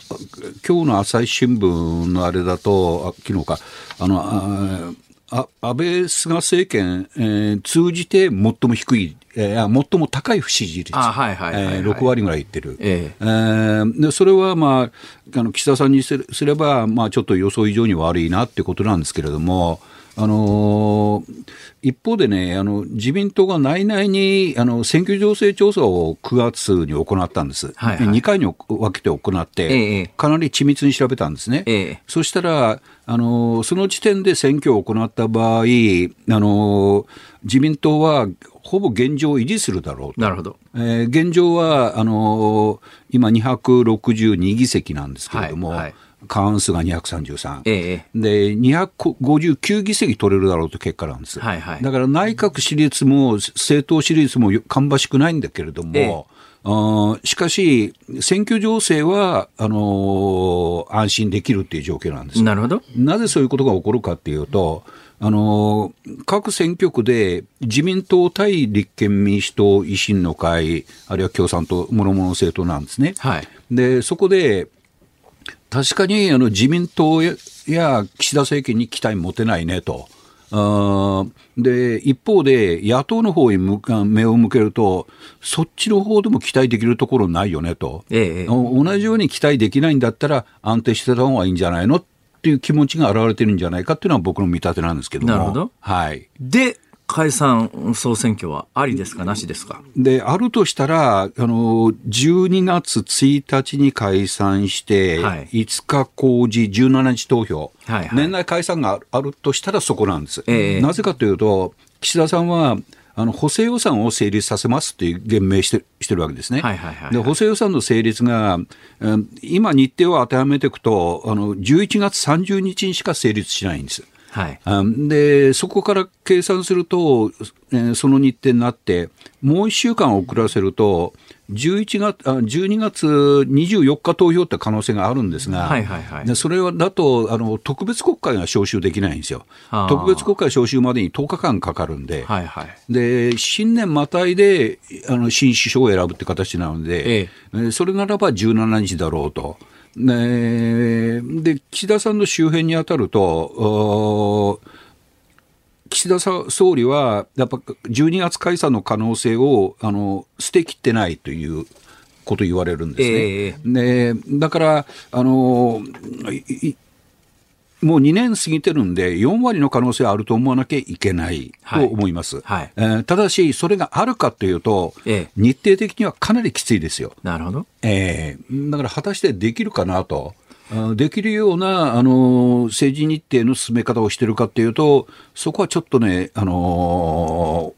今日の朝日新聞のあれだと、あ昨日か、あのああ安倍、菅政権、えー通じて最も低い、えーあ最も高い不支持率、あはいはいはいはい。えー6割ぐらいいってる、ええ。ーでそれは、まあ、あの岸田さんにすれすれば、まあ、ちょっと予想以上に悪いなってことなんですけれども、あのー一方でね、あの自民党が内々にあの選挙情勢調査を9月に行ったんです、はいはい。2回に分けて行って、ええかなり緻密に調べたんですね。ええ。そしたら、あのその時点で選挙を行った場合、あの自民党はほぼ現状を維持するだろうと。なるほど。えー現状はあの今、262議席なんですけれども、はいはい過半数が233。ええで、259議席取れるだろうという結果なんです。はいはいだから内閣支持率も政党支持率も芳しくないんだけれども、ええあーしかし、選挙情勢はあのー安心できるっていう状況なんです。なるほど。なぜそういうことが起こるかっていうと、あの各選挙区で自民党対立憲民主党、維新の会、あるいは共産党、諸々の政党なんですね。はい。で、そこで、確かにあの自民党やや岸田政権に期待持てないねと。で、一方で野党の方に目を向けると、そっちの方でも期待できるところないよねと。ええお同じように期待できないんだったら安定してた方がいいんじゃないのっていう気持ちが現れてるんじゃないかっていうのは僕の見立てなんですけども。なるほど。はい。で、解散総選挙はありですかなしですか？で、あるとしたら、あの、12月1日に解散して、はい。5日公示、17日投票、はいはい。年内解散があるとしたらそこなんです。ええ。なぜかというと、岸田さんは、あの補正予算を成立させますっていう言明してしてるわけですね。はいはいはいはいで補正予算の成立が、うん今、日程を当てはめていくと、あの11月30日にしか成立しないんです。はい。あで、そこから計算すると、えーその日程になって、もう1週間遅らせると、11月あ12月24日投票って可能性があるんですが、はいはいはいでそれはだとあの特別国会が招集できないんですよ。特別国会招集までに10日間かかるんで、はいはい。で新年またいであの新首相を選ぶって形なので、ええーそれならば17日だろうと。ねで岸田さんの周辺に当たると、お岸田さ総理は、やっぱ12月解散の可能性をあの捨てきってないということ言われるんですえね。でだからあのもう2年過ぎてるんで、4割の可能性あると思わなきゃいけないと思います。はいはいえーただし、それがあるかというと、ええ日程的にはかなりきついですよ。なるほど。ええだから果たしてできるかなと。あできるような、あの政治日程の進め方をしてるかっていうと、そこはちょっとね、あの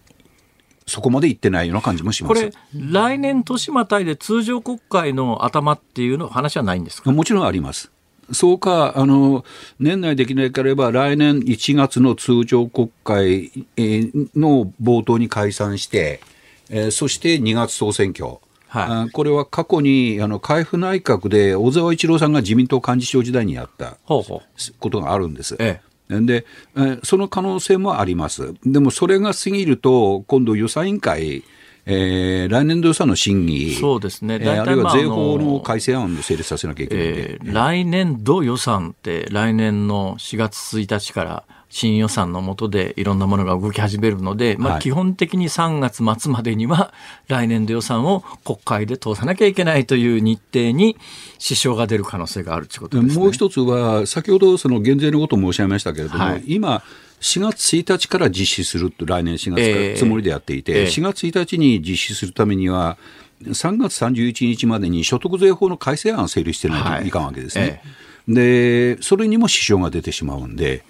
そこまでいってないような感じもします。これ、来年年またいで通常国会の頭っていうの話はないんですか？もちろんあります。そうか、あの、年内できなければ、来年1月の通常国会えーの冒頭に解散して、えーそして2月総選挙。はいあこれは過去に、あの、海部内閣で小沢一郎さんが自民党幹事長時代にやったことがあるんです。えで、えーその可能性もあります。でもそれが過ぎると、今度予算委員会、えー来年度予算の審議、そうですねえー大体あるいは税法の改正案を成立させなきゃいけない。えー来年度予算って来年の4月1日から新予算の下でいろんなものが動き始めるので、まあ、はい基本的に3月末までには来年度予算を国会で通さなきゃいけないという日程に支障が出る可能性があるということですね。もう一つは、先ほどその減税のことを申し上げましたけれども、はい今、4月1日から実施すると、来年4月ええからつもりでやっていて、ええ4月1日に実施するためには、3月31日までに所得税法の改正案を整理してないといかんわけですね。で、それにも支障が出てしまうんで、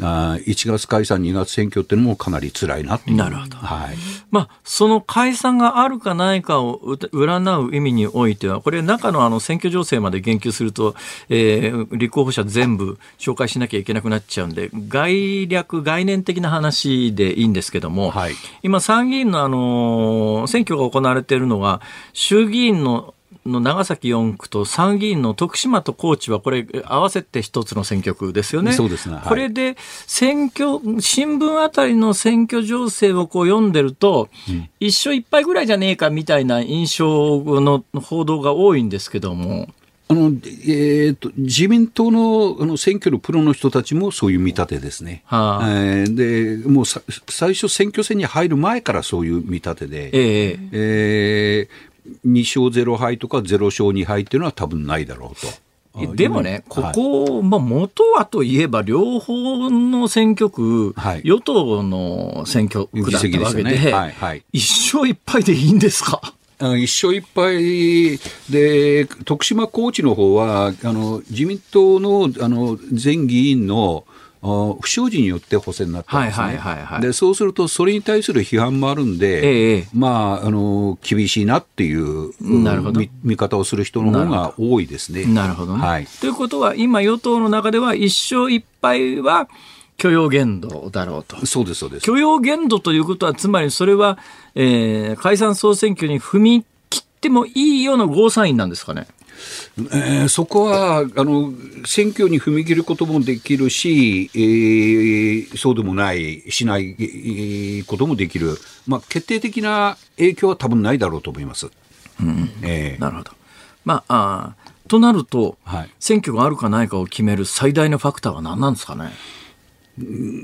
あー1月解散、2月選挙っていうのもかなり辛いなっていう。なるほどはい。まあ、その解散があるかないかを占う意味においては、これ、中のあの選挙情勢まで言及すると、えー立候補者全部紹介しなきゃいけなくなっちゃうんで、概略、概念的な話でいいんですけども、はい今、参議院の、あのー選挙が行われているのが、衆議院のの長崎4区と参議院の徳島と高知はこれ合わせて一つの選挙区ですよね。そうですねはいこれで選挙、新聞あたりの選挙情勢をこう読んでると、一勝一敗ぐらいじゃねえかみたいな印象の報道が多いんですけども。あの、えーと、自民党のあの選挙のプロの人たちもそういう見立てですね。はあえーで、もうさ最初選挙戦に入る前からそういう見立てで、えええー2勝0敗とか0勝2敗っていうのは多分ないだろうと。えでもね、こはいこ、まあ、元はといえば、両方の選挙区、はい。与党の選挙区だったわけで、でね。はいはい。一勝一敗でいいんですか？一勝一敗で、徳島高知の方は、あの自民党のあの全議員のあ不祥事によって補選になったんですね、はいはいはいはいでそうすると、それに対する批判もあるんで、ええまあ、あの厳しいなっていうなるほど見見方をする人の方が多いですね。なるほどね。はいということは、今、与党の中では一勝一敗は許容限度だろうと。そうです、そうです。許容限度ということは、つまりそれは、えー解散総選挙に踏み切ってもいいようなゴーサインなんですかね。えーそこはあの選挙に踏み切ることもできるし、えーそうでもない、しない、えーこともできる、まあ、決定的な影響は多分ないだろうと思います。えーなるほど。まあ、あーとなると、はい選挙があるかないかを決める最大のファクターは何なんですかね？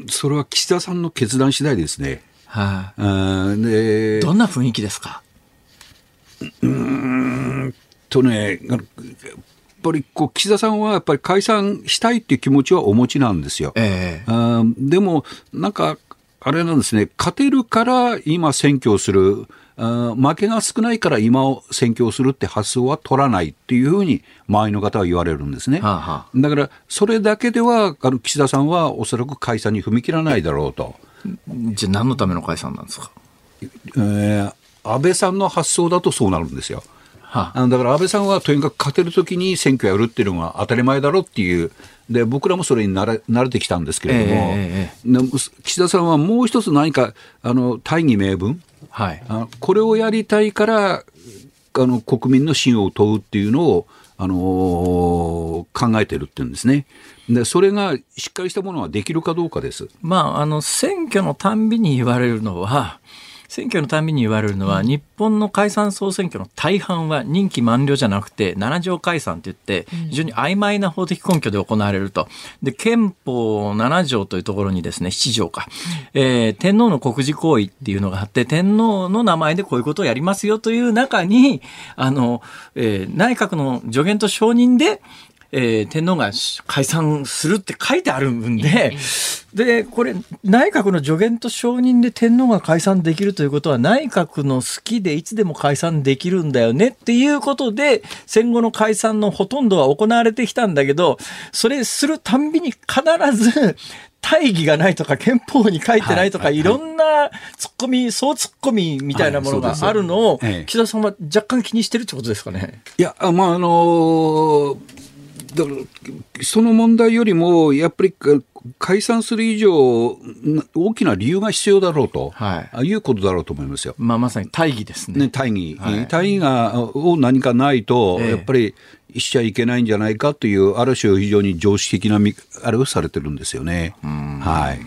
それは岸田さんの決断次第ですね。はあーでい。どんな雰囲気ですか？とね、やっぱりこう岸田さんはやっぱり解散したいっていう気持ちはお持ちなんですよ。ええでも、なんか、あれなんですね、勝てるから今選挙をする、負けが少ないから今を選挙をするって発想は取らないっていうふうに周りの方は言われるんですね。はあはあだから、それだけでは、あの岸田さんはおそらく解散に踏み切らないだろうと。じゃあ何のための解散なんですか？えー安倍さんの発想だとそうなるんですよ。はああのだから安倍さんはとにかく勝てるときに選挙やるっていうのが当たり前だろうっていう、で僕らもそれに慣れ慣れてきたんですけれども、えでも岸田さんはもう一つ何かあの大義名分はい。あ、これをやりたいからあの国民の信用を問うっていうのを、あのー考えてるっていうんですね。でそれがしっかりしたものはできるかどうかです。まあ、あの、選挙のたんびに言われるのは、選挙のたんびに言われるのは、日本の解散総選挙の大半は任期満了じゃなくて、7条解散って言って、非常に曖昧な法的根拠で行われると。で、憲法7条というところにですね、7条か、えー天皇の国事行為っていうのがあって、天皇の名前でこういうことをやりますよという中に、あの、えー内閣の助言と承認で、えー天皇が解散するって書いてあるんで、で、これ、内閣の助言と承認で天皇が解散できるということは、内閣の好きでいつでも解散できるんだよねっていうことで、戦後の解散のほとんどは行われてきたんだけど、それするたんびに必ず、大義がないとか憲法に書いてないとか、はいいろんなツッコミ、総ツッコミみたいなものがあるのを、ええ。岸田さんは若干気にしてるってことですかね？いや、あまあ、あのーだからその問題よりも、やっぱりか解散する以上、な大きな理由が必要だろうと、はい。あいうことだろうと思いますよ。まあ、まさに大義ですね。ね、大義、はい。大義がを何かないと、ええ。やっぱりしちゃいけないんじゃないかという、ある種、非常に常識的なみあれをされてるんですよね。はい。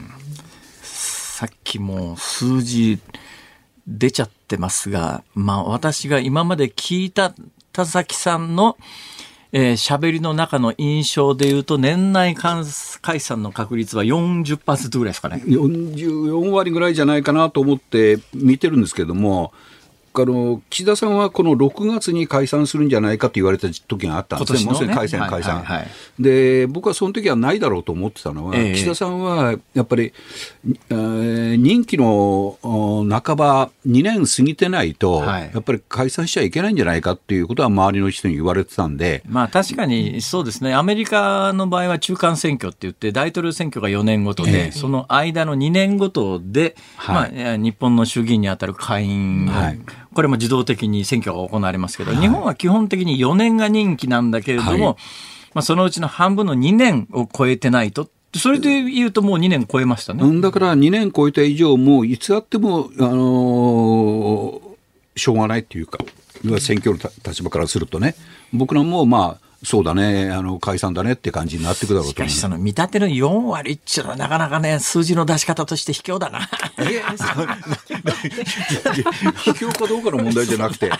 さっきもう数字出ちゃってますが、まあ私が今まで聞いた田崎さんのえー喋りの中の印象で言うと、年内解散の確率は40%ぐらいですかね。44割ぐらいじゃないかなと思って見てるんですけども、あの岸田さんはこの6月に解散するんじゃないかと言われた時があったんですね、もうすでに解散、はい解散、はいはいで、僕はその時はないだろうと思ってたのは、ええ岸田さんはやっぱり、えー任期のお半ば、2年過ぎてないと、はい。やっぱり解散しちゃいけないんじゃないかっていうことは、周りの人に言われてたんで、まあ確かにそうですね、アメリカの場合は中間選挙って言って、大統領選挙が4年ごとで、その間の2年ごとで、はい。まあ、えー日本の衆議院に当たる会員を、はいこれも自動的に選挙が行われますけど、日本は基本的に4年が任期なんだけれども、はい。まあ、そのうちの半分の2年を超えてないと、それで言うともう2年超えましたね。うんだから2年超えた以上、もういつあっても、あのーしょうがないっていうか、選挙のた立場からするとね、僕らもまあ、そうだね、あの解散だねって感じになっていくだろうと。思うしかし、その見立ての4割っちゅうのはなかなかね、数字の出し方として卑怯だな。卑怯かどうかの問題じゃなくて、いや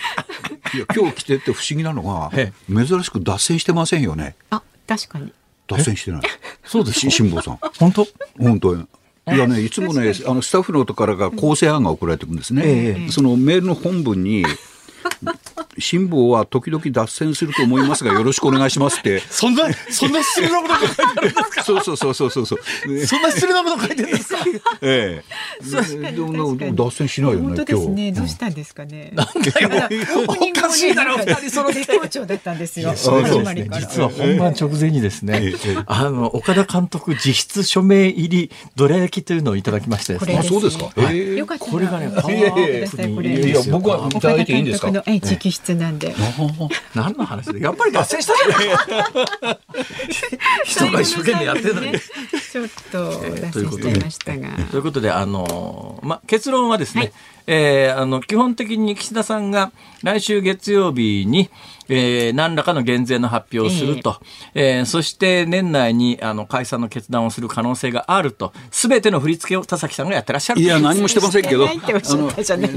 今日来てって不思議なのがえ、珍しく脱線してませんよね、あ、確かに。脱線してない、そうですし辛坊さん、本当？本当。に。いやね、いつもね、あのスタッフのとからが構成案が送られてくるんですね、え。そのメールの本文に、辛抱は時々脱線すると思いますが、よろしくお願いしますって、そんな、そんな失礼なことが書いてあるんですか？そうそうそうそうそうそう、ねそんな失礼なこと書いてるんですか？ええ、確かにでも確かに脱線しないよね、本当ですね。どうしたんですかね？おかしいだろ、二人揃って。絶好調だったんですよ。そう始まりから。実は本番直前にですねええ、あの、岡田監督自筆署名入りどら焼きというのをいただきましてですねこれあ、そうですか。はいええよかったらこれがね持っていやいやいいこれいやいや僕はいただいていいんですか岡田監督のえ直筆なんで。何の話で？やっぱり脱線したじゃない 人が一生懸命やってるのに。ちょっと脱線しちゃいましたが。ということで、あのま、結論はですね、えーあの基本的に岸田さんが来週月曜日に、えー何らかの減税の発表をすると、えー。そして年内にあの解散の決断をする可能性があると、すべての振り付けを田崎さんがやってらっしゃるいや、何もしてませんけど、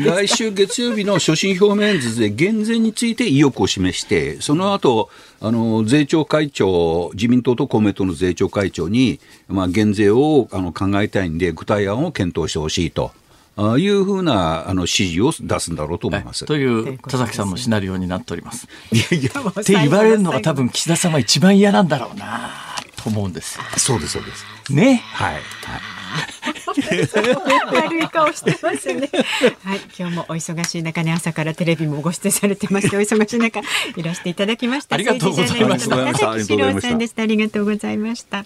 来週月曜日の所信表明演説で減税について意欲を示して、その後、あの、税調会長、自民党と公明党の税調会長に、まあ、減税をあの考えたいんで、具体案を検討してほしいと。ああいうふうなあの指示を出すんだろうと思います。という田崎さんのシナリオになっております。いやいや、って言われるのが多分岸田さんは一番嫌なんだろうなと思うんですよ。そうです、そうです。ね。はい。はい悪い顔してますね。はい、今日もお忙しい中ね、朝からテレビもご出演されてまして、お忙しい中、いらしていただきました。ありがとうございました政治ジャーナリストの田崎史郎さんでした。ありがとうございました。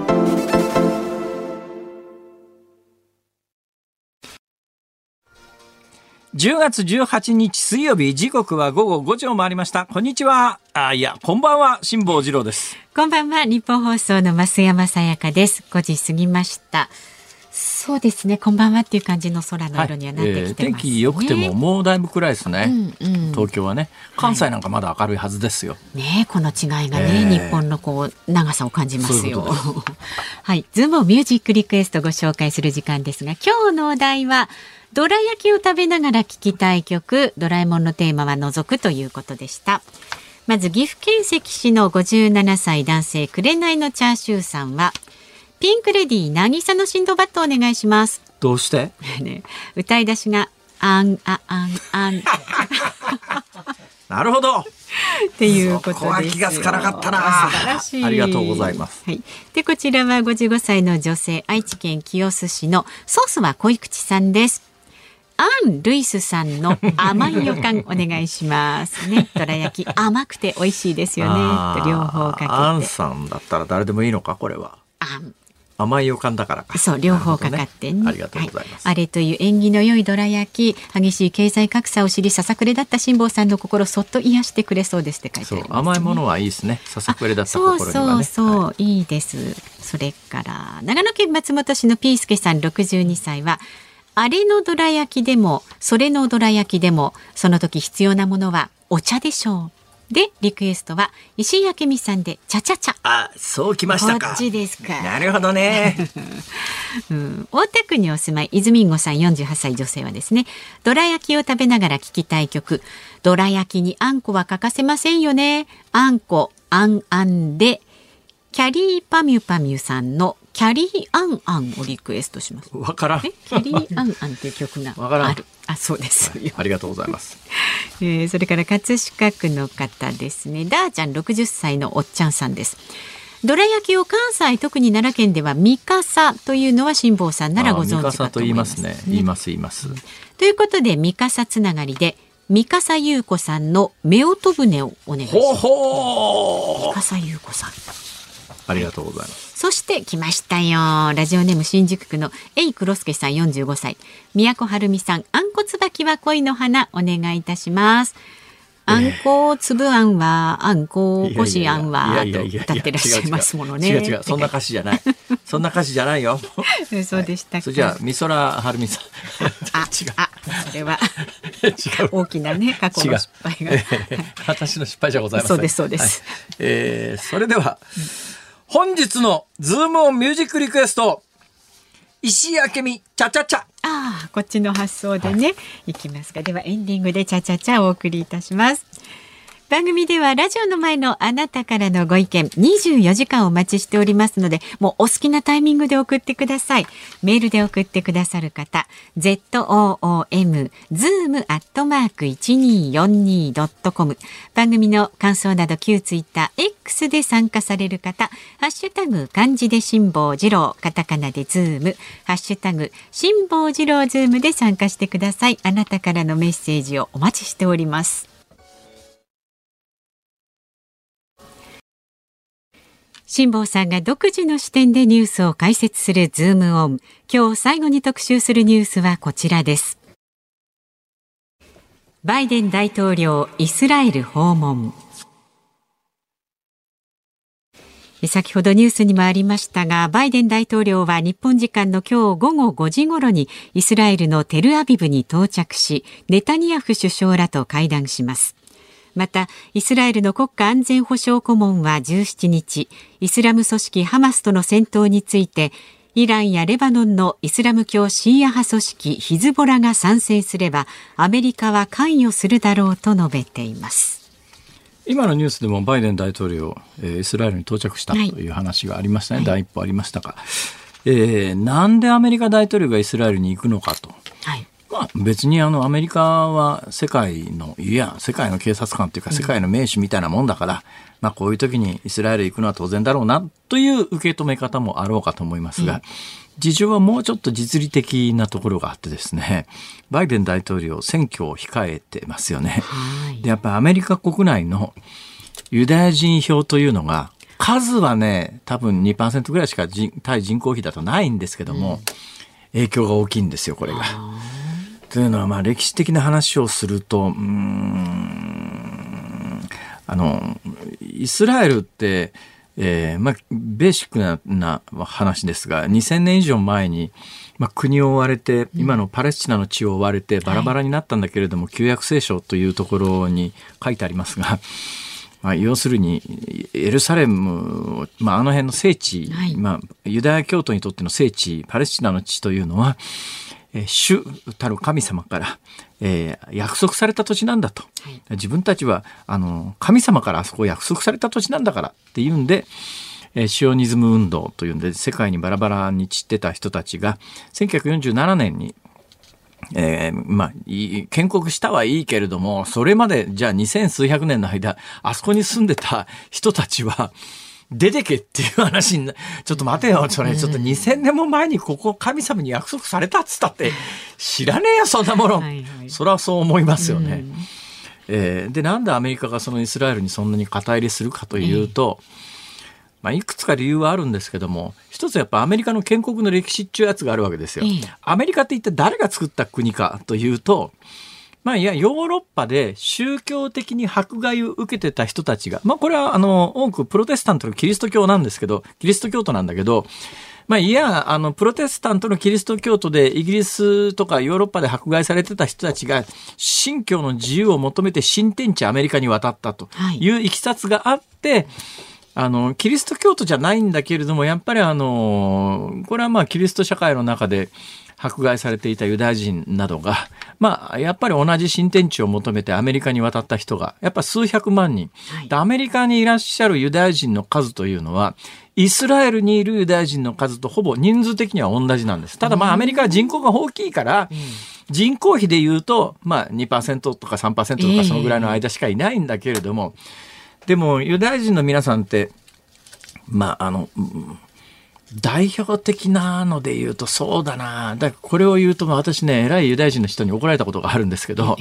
10月18日水曜日、時刻は午後5時を回りました。こんにちは。あ、いや、こんばんは、辛坊治郎です。こんばんは日本放送の増山さやかです5時過ぎましたそうですねこんばんはっていう感じの空の色にはなってきてます、ね天気良くてももうだいぶ暗いですね。うんうん東京はね。関西なんかまだ明るいはずですよ。ねこの違いがね、ええ日本のこう長さを感じますそういう。はい、ズームオンミュージックリクエストご紹介する時間ですが、今日のお題は。どら焼きを食べながら聴きたい曲、ドラえもんのテーマは除くということでした。まず岐阜県関市の57歳男性、紅のチャーシューさんは。ピンクレディー渚のシンドバッドお願いします。どうして？ね、歌い出しが。あんああんあんっ なるほど。ていうことです気がつかなかったな素晴らしい。ありがとうございます。はい。で、こちらは55歳の女性、愛知県清須市のソースは恋口さんです。アン・ルイスさんの甘い予感お願いします。ね、どら焼き甘くて美味しいですよね。と両方かアンけて。さんだったら誰でもいいのかこれは。あん甘い予感だからか。そう、両方かかってね。ねありがとうございます。はあれという縁起の良いどら焼き、激しい経済格差を知り、ささくれだった辛坊さんの心そっと癒してくれそうですって書いてそうあります、甘いものはいいですね。ささくれだったそう心にはね。そうそう、、はいいです。それから、長野県松本市のピースケさん62歳は、あれのどら焼きでも、それのどら焼きでも、その時必要なものはお茶でしょう。で、リクエストは、石井明美さんで、ちゃちゃちゃ。あ、そうきましたか。こっちですか。なるほどね。うん、大田区にお住まい泉んごさん48歳女性はですねどら焼きを食べながら聞きたい曲どら焼きにあんこは欠かせませんよねあんこあんあんでキャリーパミュパミュさんのキャリーアンアンをリクエストしますわからんえ。キャリーアンアンっていう曲がわからんあるあそうです、ありがとうございます。えーそれから葛飾区の方ですねダーちゃん60歳のおっちゃんさんですどら焼きを関西特に奈良県ではミカサというのは辛坊さんならご存知かとと思いま言いますすね。言います言います。ということで、ミカサつながりで、ミカサ優子さんの夫婦船をお願いします。ほほミカサ優子さん。ありがとうございます。そして来ましたよ。ラジオネーム新宿区のエイクロスケさん45歳。宮古春美さん、あんこつばきは恋の花、お願いいたします。あんこつぶあんは、あんここしあんは、と歌ってらっしゃいますものね。違う違う、そんな歌詞じゃない。そんな歌詞じゃないよ。そうでしたか。それじゃあ、美空はるみさん。あ、違う。あ、それは。大きなね、過去の失敗が。ええ私の失敗じゃございません。そうですそうですはいえーそれでは、本日のズームオンミュージックリクエスト、石井明美、チャチャチャ。ああ、こっちの発想でね、い、きますか。ではエンディングでチャチャチャお送りいたします。番組ではラジオの前のあなたからのご意見24時間お待ちしておりますので、もうお好きなタイミングで送ってください。メールで送ってくださる方、zoom zoom アットマーク 1242.com 番組の感想など旧ツイッター X で参加される方、ハッシュタグ漢字で辛坊治郎、カタカナでズーム、ハッシュタグ辛坊治郎ズームで参加してください。あなたからのメッセージをお待ちしております。辛坊さんが独自の視点でニュースを解説するズームオン。今日最後に特集するニュースはこちらです。バイデン大統領イスラエル訪問。先ほどニュースにもありましたが、バイデン大統領は日本時間の今日午後5時頃にイスラエルのテルアビブに到着し、ネタニヤフ首相らと会談します。また、イスラエルの国家安全保障顧問は17日、イスラム組織ハマスとの戦闘について、イランやレバノンのイスラム教シーア派組織ヒズボラが参戦すれば、アメリカは関与するだろうと述べています。今のニュースでもバイデン大統領、えーイスラエルに到着したとはいいう話がありましたね、第一歩ありましたが、えーなんでアメリカ大統領がイスラエルに行くのかと。はい。まあ、別にあのアメリカは世界のいや世界の警察官というか世界の名手みたいなもんだから、まあ、こういう時にイスラエル行くのは当然だろうなという受け止め方もあろうかと思いますが、事情はもうちょっと実利的なところがあってですねバイデン大統領選挙を控えてますよね。はい。でやっぱりアメリカ国内のユダヤ人票というのが数はね多分2%ぐらいしか人対人口比だとないんですけども、影響が大きいんですよこれが。というのはまあ歴史的な話をするとうーんあのイスラエルって、えーまあ、ベーシックなな話ですが2000年以上前に、まあ、国を追われて今のパレスチナの地を追われてバラバラになったんだけれども、旧約聖書というところに書いてありますが。まあ、要するにエルサレム、まあ、あの辺の聖地、はいまあ、ユダヤ教徒にとっての聖地パレスチナの地というのは、えー主たる神様から、えー約束された土地なんだと、はい。自分たちはあの神様からあそこを約束された土地なんだからっていうんで、えーシオニズム運動というんで世界にバラバラに散ってた人たちが1947年にえーまあ、建国したはいいけれども、それまで、じゃあ二千数百年の間、あそこに住んでた人たちは、出てけっていう話にな、ちょっと待てよ、それ、ちょっと2000年も前にここ神様に約束されたっつったって、知らねえよ、そんなもの。はいはいそれはそう思いますよね。えーで、なんでアメリカがそのイスラエルにそんなに肩入れするかというと、まあ、いくつか理由はあるんですけども、一つやっぱアメリカの建国の歴史っていうやつがあるわけですよ。ええアメリカって一体誰が作った国かというと、まあ、いや、ヨーロッパで宗教的に迫害を受けてた人たちが、まあ、これは、あの、多くプロテスタントのキリスト教なんですけど、キリスト教徒なんだけど、まあ、いや、あの、プロテスタントのキリスト教徒でイギリスとかヨーロッパで迫害されてた人たちが、信教の自由を求めて新天地アメリカに渡ったといういきさつがあって、あの、キリスト教徒じゃないんだけれども、やっぱりあの、これはまあキリスト社会の中で迫害されていたユダヤ人などが、まあ、やっぱり同じ新天地を求めてアメリカに渡った人が、やっぱ数百万人。でアメリカにいらっしゃるユダヤ人の数というのは、イスラエルにいるユダヤ人の数とほぼ人数的には同じなんです。ただまあアメリカは人口が大きいから、人口比で言うと、まあ2%とか3%とかそのぐらいの間しかいないんだけれども、でもユダヤ人の皆さんって、まああの、うん代表的なので言うとそうだな。だからこれを言うと私ね、偉いユダヤ人の人に怒られたことがあるんですけど、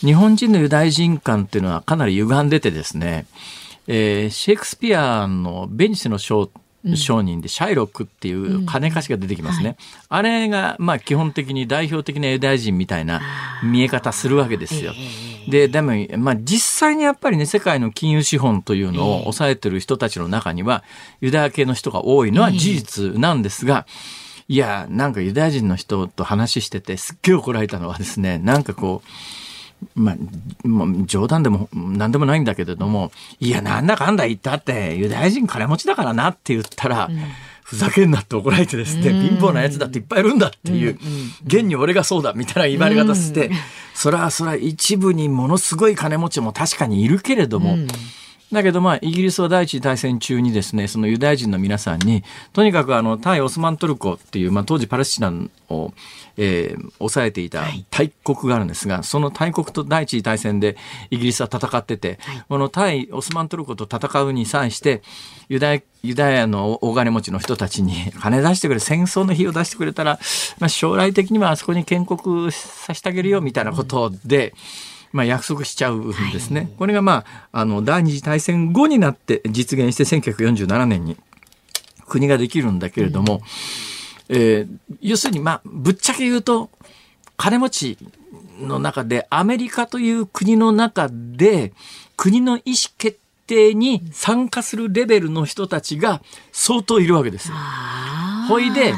日本人のユダヤ人観っていうのはかなり歪んでてですね、えーシェイクスピアのベニスの商商人でシャイロックっていう金貸しが出てきますね。あれが、まあ基本的に代表的なユダヤ人みたいな見え方するわけですよ。で、でも、まあ実際にやっぱりね、世界の金融資本というのを抑えてる人たちの中には、ユダヤ系の人が多いのは事実なんですが、いや、なんかユダヤ人の人と話してて、すっげえ怒られたのはですね、なんかこう、まあ、まあ冗談でも何でもないんだけれども、いや、なんだかんだ言ったって、ユダヤ人金持ちだからなって言ったら、ふざけんなって怒られてですね、貧乏なやつだっていっぱいいるんだっていう、現に俺がそうだみたいな言われ方して、それはそれは一部にものすごい金持ちも確かにいるけれども、だけどまあ、イギリスは第一次大戦中にですね、そのユダヤ人の皆さんに、とにかくあの、対オスマントルコっていう、まあ当時パレスチナを、えー抑えていた大国があるんですが、その大国と第一次大戦でイギリスは戦ってて、この対オスマントルコと戦うに際して、ユダヤ、ユダヤの大金持ちの人たちに金出してくれ、戦争の費用出してくれたら、まあ将来的にはあそこに建国させてあげるよみたいなことで、まあ、約束しちゃうんですね。これがまあ、あの、第二次大戦後になって実現して1947年に国ができるんだけれども、えー要するにまあ、ぶっちゃけ言うと、金持ちの中でアメリカという国の中で国の意思決定に参加するレベルの人たちが相当いるわけですよ。ほいで。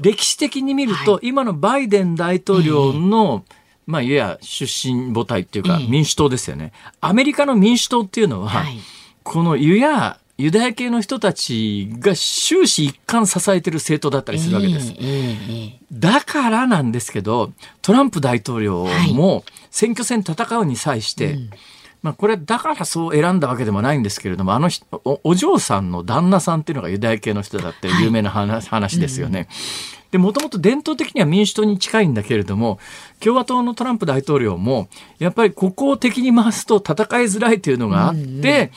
歴史的に見ると、は今のバイデン大統領の、まあ、いわや出身母体っていうか、ええ。民主党ですよね。アメリカの民主党っていうのは、はい。このユヤ、ユダヤ系の人たちが終始一貫支えてる政党だったりするわけです。だからなんですけど、トランプ大統領も選挙戦戦うに際して、まあこれだからそう選んだわけでもないんですけれども、あの人おお嬢さんの旦那さんっていうのがユダヤ系の人だって有名な話,、話ですよね。で、もともと伝統的には民主党に近いんだけれども、共和党のトランプ大統領も、やっぱりここを敵に回すと戦いづらいというのがあって、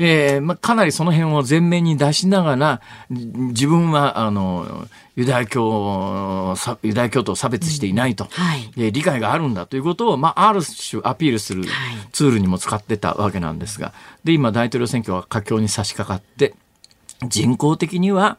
えーまあ、かなりその辺を前面に出しながら、じ自分は、あの、ユダヤ教、さユダヤ教徒を差別していないと、はい。えー理解があるんだということを、まあ、ある種アピールするはい。ツールにも使ってたわけなんですが、で、今大統領選挙は佳境に差し掛かって、人口的には、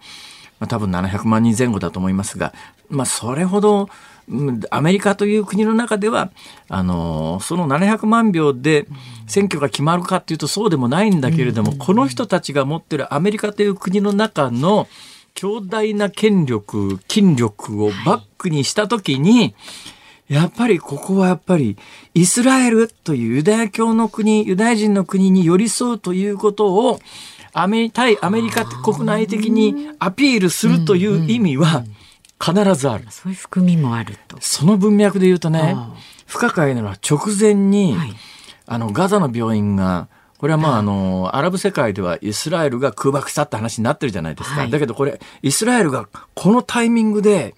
まあ、多分700万人前後だと思いますが、まあ、それほど、うんアメリカという国の中では、あの、その700万票で選挙が決まるかっていうとそうでもないんだけれども、この人たちが持ってるアメリカという国の中の強大な権力、筋力をバックにしたときに、やっぱりここはやっぱりイスラエルというユダヤ教の国、ユダヤ人の国に寄り添うということをアメ対アメリカ国内的にアピールするという意味は必ずある。そういう含みもあると。その文脈で言うとね不可解なのは直前に、はい。あの、ガザの病院が、これはまあ、あの、アラブ世界ではイスラエルが空爆したって話になってるじゃないですか。はい。だけどこれ、イスラエルがこのタイミングで、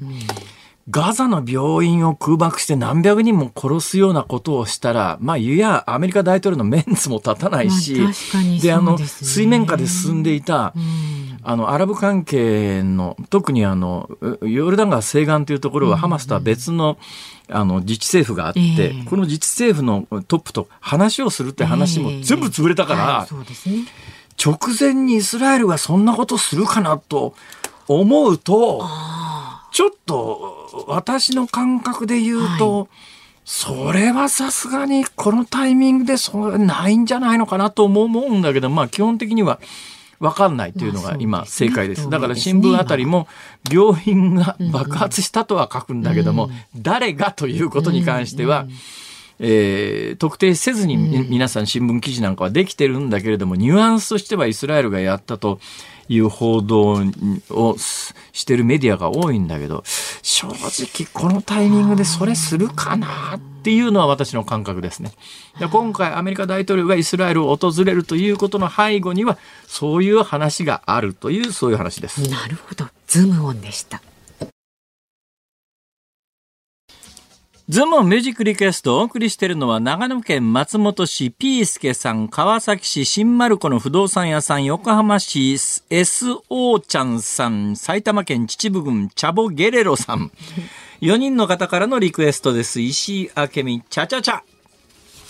ガザの病院を空爆して何百人も殺すようなことをしたら、まあ、いや、アメリカ大統領のメンツも立たないし、まあ確かにで、あの、水面下で進んでいた、うん。あの、アラブ関係の、特にあの、うヨルダン川西岸というところは、ハマスとは別の、あの、自治政府があって、ええ。この自治政府のトップと話をするって話も全部潰れたから、はいそうですね。直前にイスラエルがそんなことするかなと思うと、ちょっと私の感覚で言うと、それはさすがにこのタイミングでそれないんじゃないのかなとも思うんだけど、まあ基本的には分かんないというのが今正解です。だから新聞あたりも病院が爆発したとは書くんだけども、誰がということに関しては、えー特定せずにみ皆さん新聞記事なんかはできてるんだけれども、ニュアンスとしてはイスラエルがやったという報道をしてるメディアが多いんだけど、正直このタイミングでそれするかなっていうのは私の感覚ですね。で今回アメリカ大統領がイスラエルを訪れるということの背後には、そういう話があるという、そういう話です。なるほど。ズームオンでした。ズームミュージックリクエストをお送りしているのは長野県松本市ピースケさん、川崎市新丸子の不動産屋さん、横浜市 SO ちゃんさん、埼玉県秩父郡チャボゲレロさん。4人の方からのリクエストです。石井明美、チャチャチャ。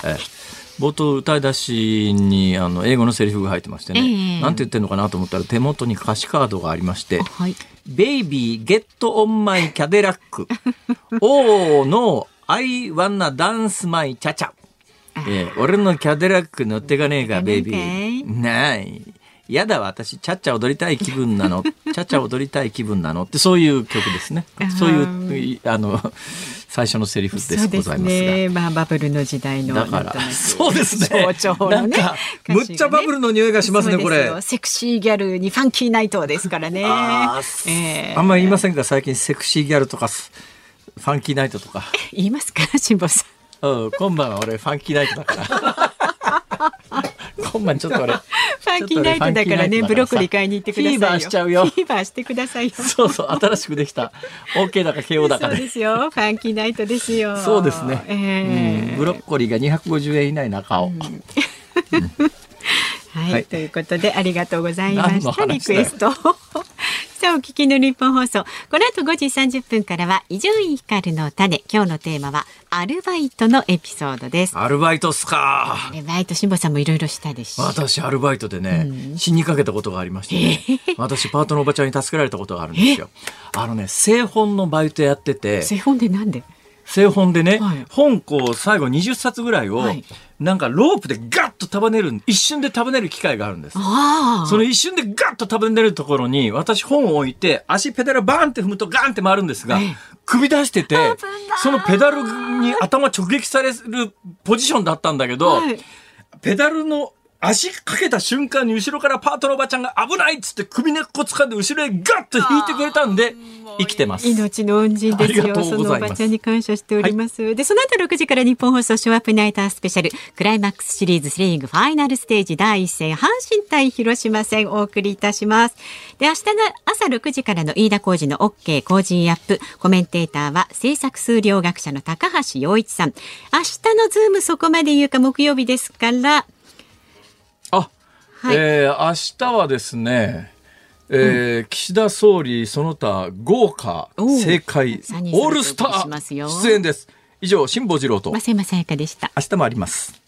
えー冒頭歌い出しにあの英語のセリフが入ってましてね、ええなんて言ってるのかなと思ったら手元に歌詞カードがありまして、はい。 Baby, get on my Cadillac. Oh no, I wanna dance my cha cha。えー俺のキャデラック乗ってかねえか、ベイビー。ない。やだ、私、チャッチャ踊りたい気分なの。チャッチャ踊りたい気分なのって、そういう曲ですね。そういう、あの、最初のセリフですございますが。ね。まあバブルの時代のだから、そうですね。象徴のね。むっちゃバブルの匂いがしますね、これ。セクシーギャルにファンキーナイトですからね。あーええあんまり言いませんか最近セクシーギャルとかファンキーナイトとか。言いますか、辛坊さん。うん、今晩は俺ファンキーナイトだから。今晩ちょっと俺。ファンキーナイトだからね、ブロッコリー買いに行ってくださいよ。フィーバーしちゃうよフィーバーしてくださいよ。そうそう、新しくできた。OK だか KO だかそうで。ですよ。ファンキーナイトですよ。そうですね。ええうんブロッコリーが250円以内な顔。はい、はいということでありがとうございました。リクエスト。さあ、お聞きの日本放送。この後5時30分からは、伊集院光の種。今日のテーマは、アルバイトのエピソードです。アルバイトっすか。アルバイト、辛坊さんもいろいろしたでしょ。私アルバイトでね、死にかけたことがありましてね、私パートのおばちゃんに助けられたことがあるんですよ。あのね、製本のバイトやってて、製本でなんで？製本でね、はい。本こう最後20冊ぐらいを、はい。なんかロープでガッと束ねる一瞬で束ねる機械があるんです。その一瞬でガッと束ねるところに私本を置いて足ペダルバーンって踏むとガーンって回るんですが、ええ。首出しててそのペダルに頭直撃されるポジションだったんだけど、はい。ペダルの足かけた瞬間に後ろからパートのおばちゃんが危ないっつって首根っこ掴んで後ろへガッと引いてくれたんで生きてます。命の恩人ですよ。そのおばちゃんに感謝しております。で、その後6時から日本放送ショーアップナイタースペシャルクライマックスシリーズセリーグファイナルステージ第一戦阪神対広島戦お送りいたします。で、明日の朝6時からの飯田浩二の OK 工事アップコメンテーターは政策数量学者の高橋洋一さん。明日のズームそこまで言うか木曜日ですから、あ、はいえー明日はですね、えー岸田総理その他豪華おう政界三人それぞれオールスター出演です。以上辛坊治郎と増山さやかでした。明日もあります。